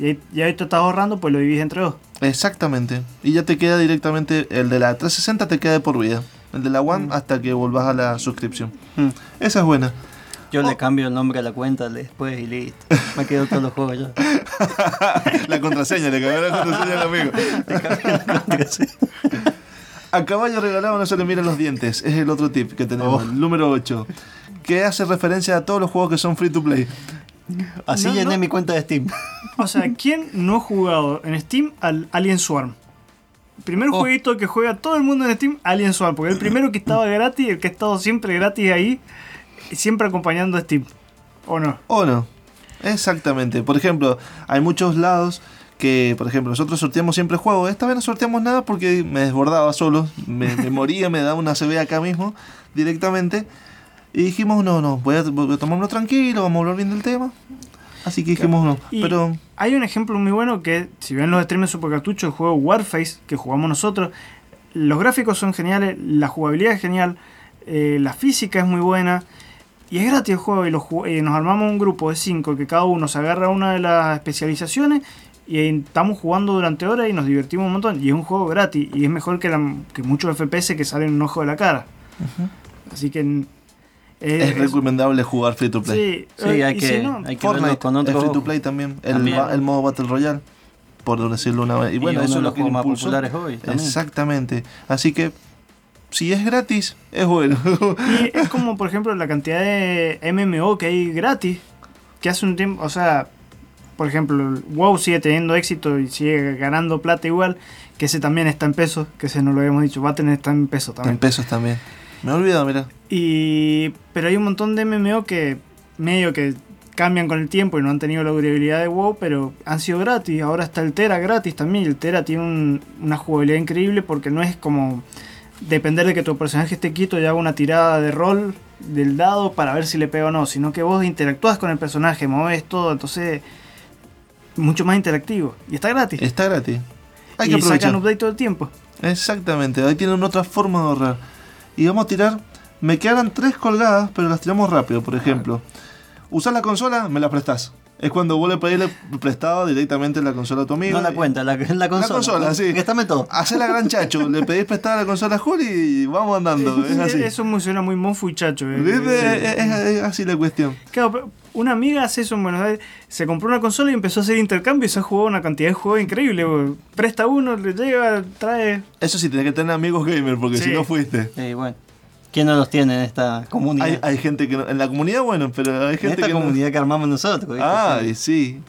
Y ahí, y ahí te estás ahorrando, pues lo divides entre dos. Exactamente. Y ya te queda directamente, el de la 360 te queda de por vida. El de la One hasta que volvás a la suscripción. Mm. Esa es buena. Yo Oh. le cambio el nombre a la cuenta después y listo. Me quedo todos los juegos ya. la contraseña, le cambió la contraseña al amigo. A caballo regalado no se le miran los dientes. Es el otro tip que tenemos. El número 8. Que hace referencia a todos los juegos que son free to play. Así No, llené no. mi cuenta de Steam. O sea, ¿quién no ha jugado en Steam al Alien Swarm? El primer Oh. jueguito que juega todo el mundo en Steam, Alien Swarm. Porque el primero que estaba gratis, el que ha estado siempre gratis ahí, siempre acompañando a Steam. ¿O no? ¿O no? Exactamente. Por ejemplo, hay muchos lados que, por ejemplo, nosotros sorteamos siempre juegos. Esta vez no sorteamos nada porque me desbordaba solo, me, me moría, me daba una CB acá mismo directamente. Y dijimos, no, no, voy a, voy a tomarlo tranquilo, vamos a hablar bien del tema. Así que dijimos, no. Pero hay un ejemplo muy bueno que, si ven los streams de Supercartucho, el juego Warface que jugamos nosotros, los gráficos son geniales, la jugabilidad es genial, eh, la física es muy buena y es gratis el juego. Y, lo eh, nos armamos un grupo de cinco que cada uno se agarra una de las especializaciones y estamos jugando durante horas y nos divertimos un montón. Y es un juego gratis y es mejor que, la- que muchos FPS que salen un ojo de la cara. Así que. Es recomendable jugar free to play. Sí, Sí, hay que, si no, hay que Fortnite con es otro free to play también. El, También. ba- el modo Battle Royale, por decirlo una vez. Y bueno, eso es lo que más impulsó. populares hoy también. Exactamente. Así que, si es gratis, es bueno. Y es como, por ejemplo, la cantidad de MMO que hay gratis, que hace un tiempo, o sea, por ejemplo, WoW sigue teniendo éxito y sigue ganando plata igual, que ese también está en pesos, que ese no lo habíamos dicho, va a tener está en pesos en también. pesos también. Me he olvidado, mira. Y, pero hay un montón de MMO que medio que cambian con el tiempo y no han tenido la durabilidad de WoW, pero han sido gratis. Ahora está el Tera gratis también. El Tera tiene un- una jugabilidad increíble porque no es como depender de que tu personaje esté quieto y haga una tirada de rol del dado para ver si le pega o no, sino que vos interactúas con el personaje, moves todo, entonces mucho más interactivo. Y está gratis. Está gratis. Hay que y sacan aprovechar. update todo el tiempo. Exactamente. Ahí tienen otra forma de ahorrar. Y vamos a tirar. Me quedaron tres colgadas, pero las tiramos rápido. Por ejemplo, usar la consola, me la prestás. Es cuando vos le pedís prestado directamente la consola a tu amigo. No la cuenta, la, la consola. consola, sí. Préstame todo. Hacé la gran chacho, le pedís prestada la consola a Juli y vamos andando. Es así. Eso me suena muy monfu y chacho. eh. ¿Viste? Es, es- es así la cuestión. Claro, pero una amiga hace eso en Buenos Aires. Se compró una consola y empezó a hacer intercambio y se ha jugado una cantidad de juegos increíble. Presta uno, le llega, trae. Eso sí, tenés que tener amigos gamer, porque Sí. si no fuiste. Sí, bueno. ¿Quién no los tiene en esta comunidad? Hay, hay gente que no, en la comunidad, bueno, pero hay en gente esta que no- comunidad que armamos nosotros. ¿viste? Ay, sí.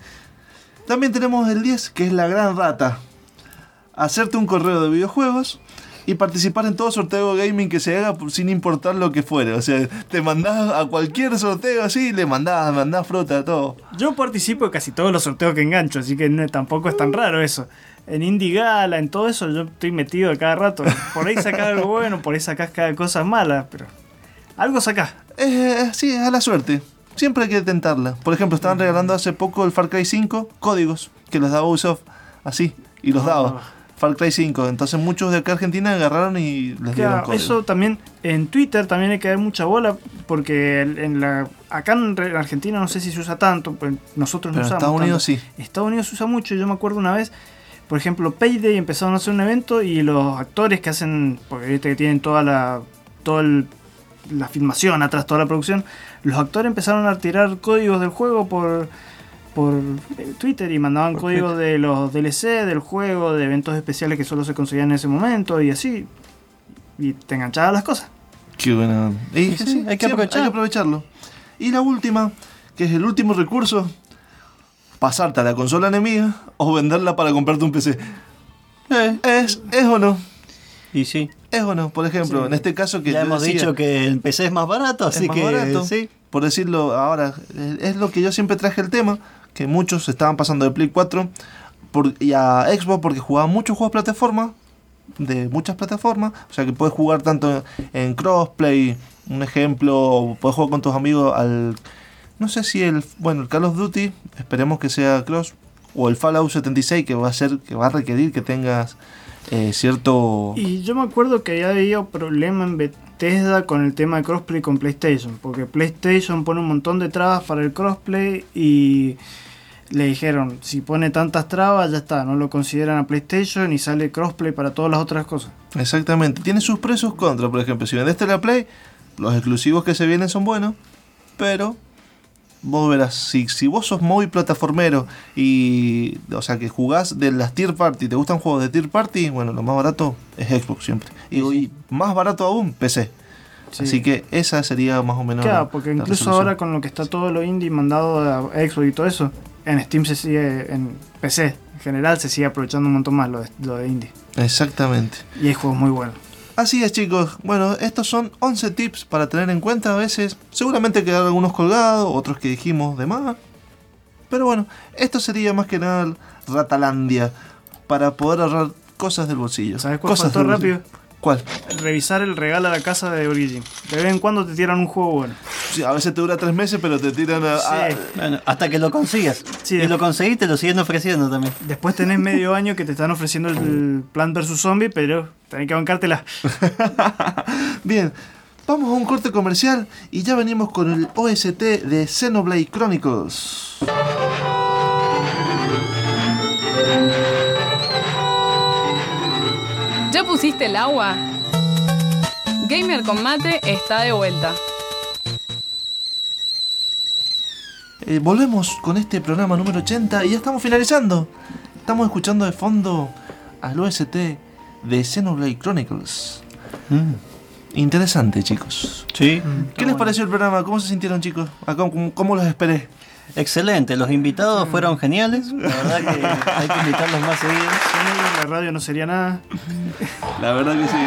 También tenemos el 10, que es la gran rata. Hacerte un correo de videojuegos y participar en todo sorteo gaming que se haga sin importar lo que fuere. O sea, te mandás a cualquier sorteo así, le mandás, mandás fruta, todo. Yo participo de casi todos los sorteos que engancho, así que no, tampoco es tan raro eso. En Indie Gala, en todo eso, yo estoy metido a cada rato. Por ahí sacás algo bueno, por ahí sacás cada cosas malas, pero algo sacás. Eh, sí, es a la suerte. Siempre hay que tentarla. Por ejemplo, estaban regalando hace poco el Far Cry 5 códigos que los daba Ubisoft. Así, y los daba. Far Cry 5. Entonces muchos de acá Argentina agarraron y les dieron Claro, códigos. eso también en Twitter también hay que dar mucha bola porque en la acá en Argentina no sé si se usa tanto, pues nosotros Pero no en usamos. Estados Unidos sí. Estados Unidos se usa mucho. Yo me acuerdo una vez, por ejemplo, Payday empezaron a hacer un evento y los actores que hacen, porque viste que tienen toda la, todo el- la filmación atrás, toda la producción, los actores empezaron a tirar códigos del juego por por eh, Twitter y mandaban Por códigos de los DLC del juego, de eventos especiales que solo se conseguían en ese momento y así. Y te enganchaban las cosas. Qué buena. Y, Sí, sí, sí, hay que siempre aprovechar. hay que aprovecharlo. Y la última, que es el último recurso, pasarte a la consola enemiga o venderla para comprarte un PC. Eh, ¿Es, es o no? y sí. Es o no. Por ejemplo, Sí. en este caso que ya hemos decía, dicho que el PC es más barato, es así más que barato. sí. Por decirlo ahora, es lo que yo siempre traje el tema, que muchos estaban pasando de Play 4 por, y a Xbox porque jugaban muchos juegos de plataforma, de muchas plataformas, o sea que puedes jugar tanto en crossplay, un ejemplo, puedes jugar con tus amigos al, no sé si el, bueno, el Call of Duty, esperemos que sea cross, o el Fallout 76 que va a ser, que va a requerir que tengas eh, cierto... Y yo me acuerdo que había habido problema en Bethesda con el tema de crossplay con PlayStation, porque PlayStation pone un montón de trabas para el crossplay y le dijeron, si pone tantas trabas ya está, no lo consideran a PlayStation y sale crossplay para todas las otras cosas. Exactamente, tiene sus sus contras. Por ejemplo, si vendeste la Play, los exclusivos que se vienen son buenos, pero vos verás, si, si vos sos móvil plataformero y, o sea, que jugás de las tier party, te gustan juegos de tier party, bueno, lo más barato es Xbox siempre. Y, y más barato aún, PC. Sí. Así que esa sería más o menos. Claro, la- porque la incluso ahora con lo que está todo lo indie mandado a Xbox y todo eso, en Steam se sigue, en PC en general se sigue aprovechando un montón más lo de, lo de indie. Exactamente. Y hay juegos muy buenos. Así es chicos, bueno, estos son 11 tips para tener en cuenta a veces. Seguramente quedaron algunos colgados, otros que dijimos de más. Pero bueno, esto sería más que nada Ratalandia para poder ahorrar cosas del bolsillo. ¿Sabes cuál cosas rápido? bolsillo. ¿Cuál? Revisar el regalo a la casa de Origin. De vez en cuando te tiran un juego bueno. Sí, a veces te dura tres meses, pero te tiran a. a- Sí. Bueno, hasta que lo consigas. Sí, y lo conseguís, te lo siguen ofreciendo también. Después tenés medio año que te están ofreciendo el Plan vs Zombie, pero tenés que bancártela. Bien, vamos a un corte comercial y ya venimos con el OST de Xenoblade Chronicles. ¿Ya pusiste el agua? Gamer con mate está de vuelta. Eh, volvemos con este programa número 80 y ya estamos finalizando. Estamos escuchando de fondo al OST de Xenoblade Chronicles. Interesante, chicos. Sí. ¿Qué les pareció el programa? ¿Cómo se sintieron, chicos? ¿A ¿Cómo, cómo- cómo los esperé? Excelente, los invitados fueron geniales. La verdad que hay que invitarlos más seguidos. Sin ellos la radio no sería nada. La verdad que sí.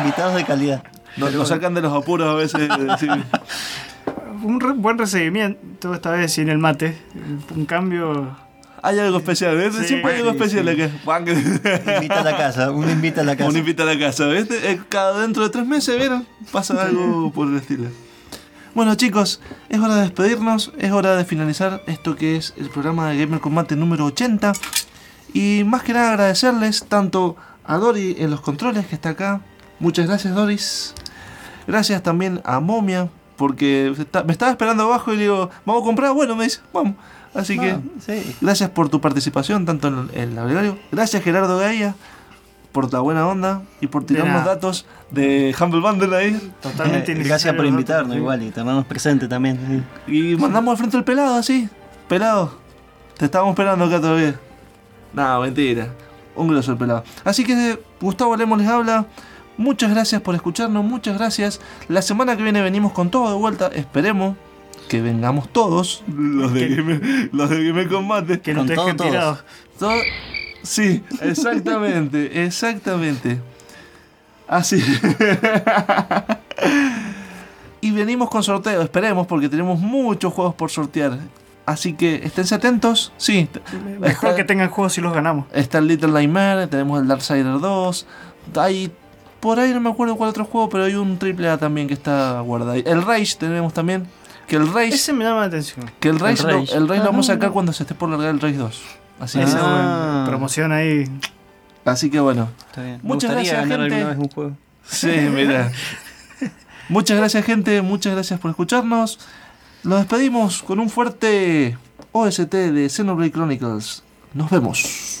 Invitados de calidad. Nos, nos sacan de los apuros a veces. sí. Un re- buen recibimiento esta vez sin el mate. Un cambio. Hay algo especial, ¿ves? Sí, Siempre hay algo sí, especial sí. acá. Invita a la casa, uno invita a la casa. Uno invita a la casa, ¿ves? Eh, Cada dentro de tres meses, ¿vieron? Pasa algo por el estilo. Bueno chicos, es hora de despedirnos, es hora de finalizar esto que es el programa de Gamer Combate número 80. Y más que nada agradecerles tanto a Dori en los controles que está acá. Muchas gracias Doris. Gracias también a Momia, porque está- me estaba esperando abajo y le digo, ¿vamos a comprar? Bueno, me dice, vamos. Así que sí. Gracias por tu participación, tanto en el en el. Gracias, Gerardo Gaia, por la buena onda y por tirarnos nada. datos de Humble Bundle ahí. Totalmente Eh, gracias por invitarnos igual y tenernos presente también. Y mandamos al frente el pelado, así. Pelado, te estábamos esperando acá todavía. No, mentira. Un grosso el pelado. Así que Gustavo Lemos les habla. Muchas gracias por escucharnos, muchas gracias. La semana que viene venimos con todo de vuelta. Esperemos que vengamos todos. Los de Game, los de Game Combate. Que no te dejen todos. tirado. Todo- Sí, exactamente, exactamente. Así. y venimos con sorteo, esperemos, porque tenemos muchos juegos por sortear. Así que esténse atentos. Sí, Mejor está, que tengan juegos si los ganamos. está el Little Nightmare, tenemos el Darksider 2. Hay por ahí no me acuerdo cuál otro juego, pero hay un triple A también que está guardado. El Rage tenemos también. Que el Rage, Ese me llama la atención. que el Rage, el lo, Rage. el Rage lo vamos a Ah. sacar cuando se esté por largar el Rage 2. Así, que, Ah. promoción ahí. así que bueno. Está bien. Muchas Me gustaría gracias, ganar gente. alguna vez un juego. Sí, mira. Muchas gracias, gente. Muchas gracias por escucharnos. Nos despedimos con un fuerte OST de Xenoblade Chronicles. Nos vemos.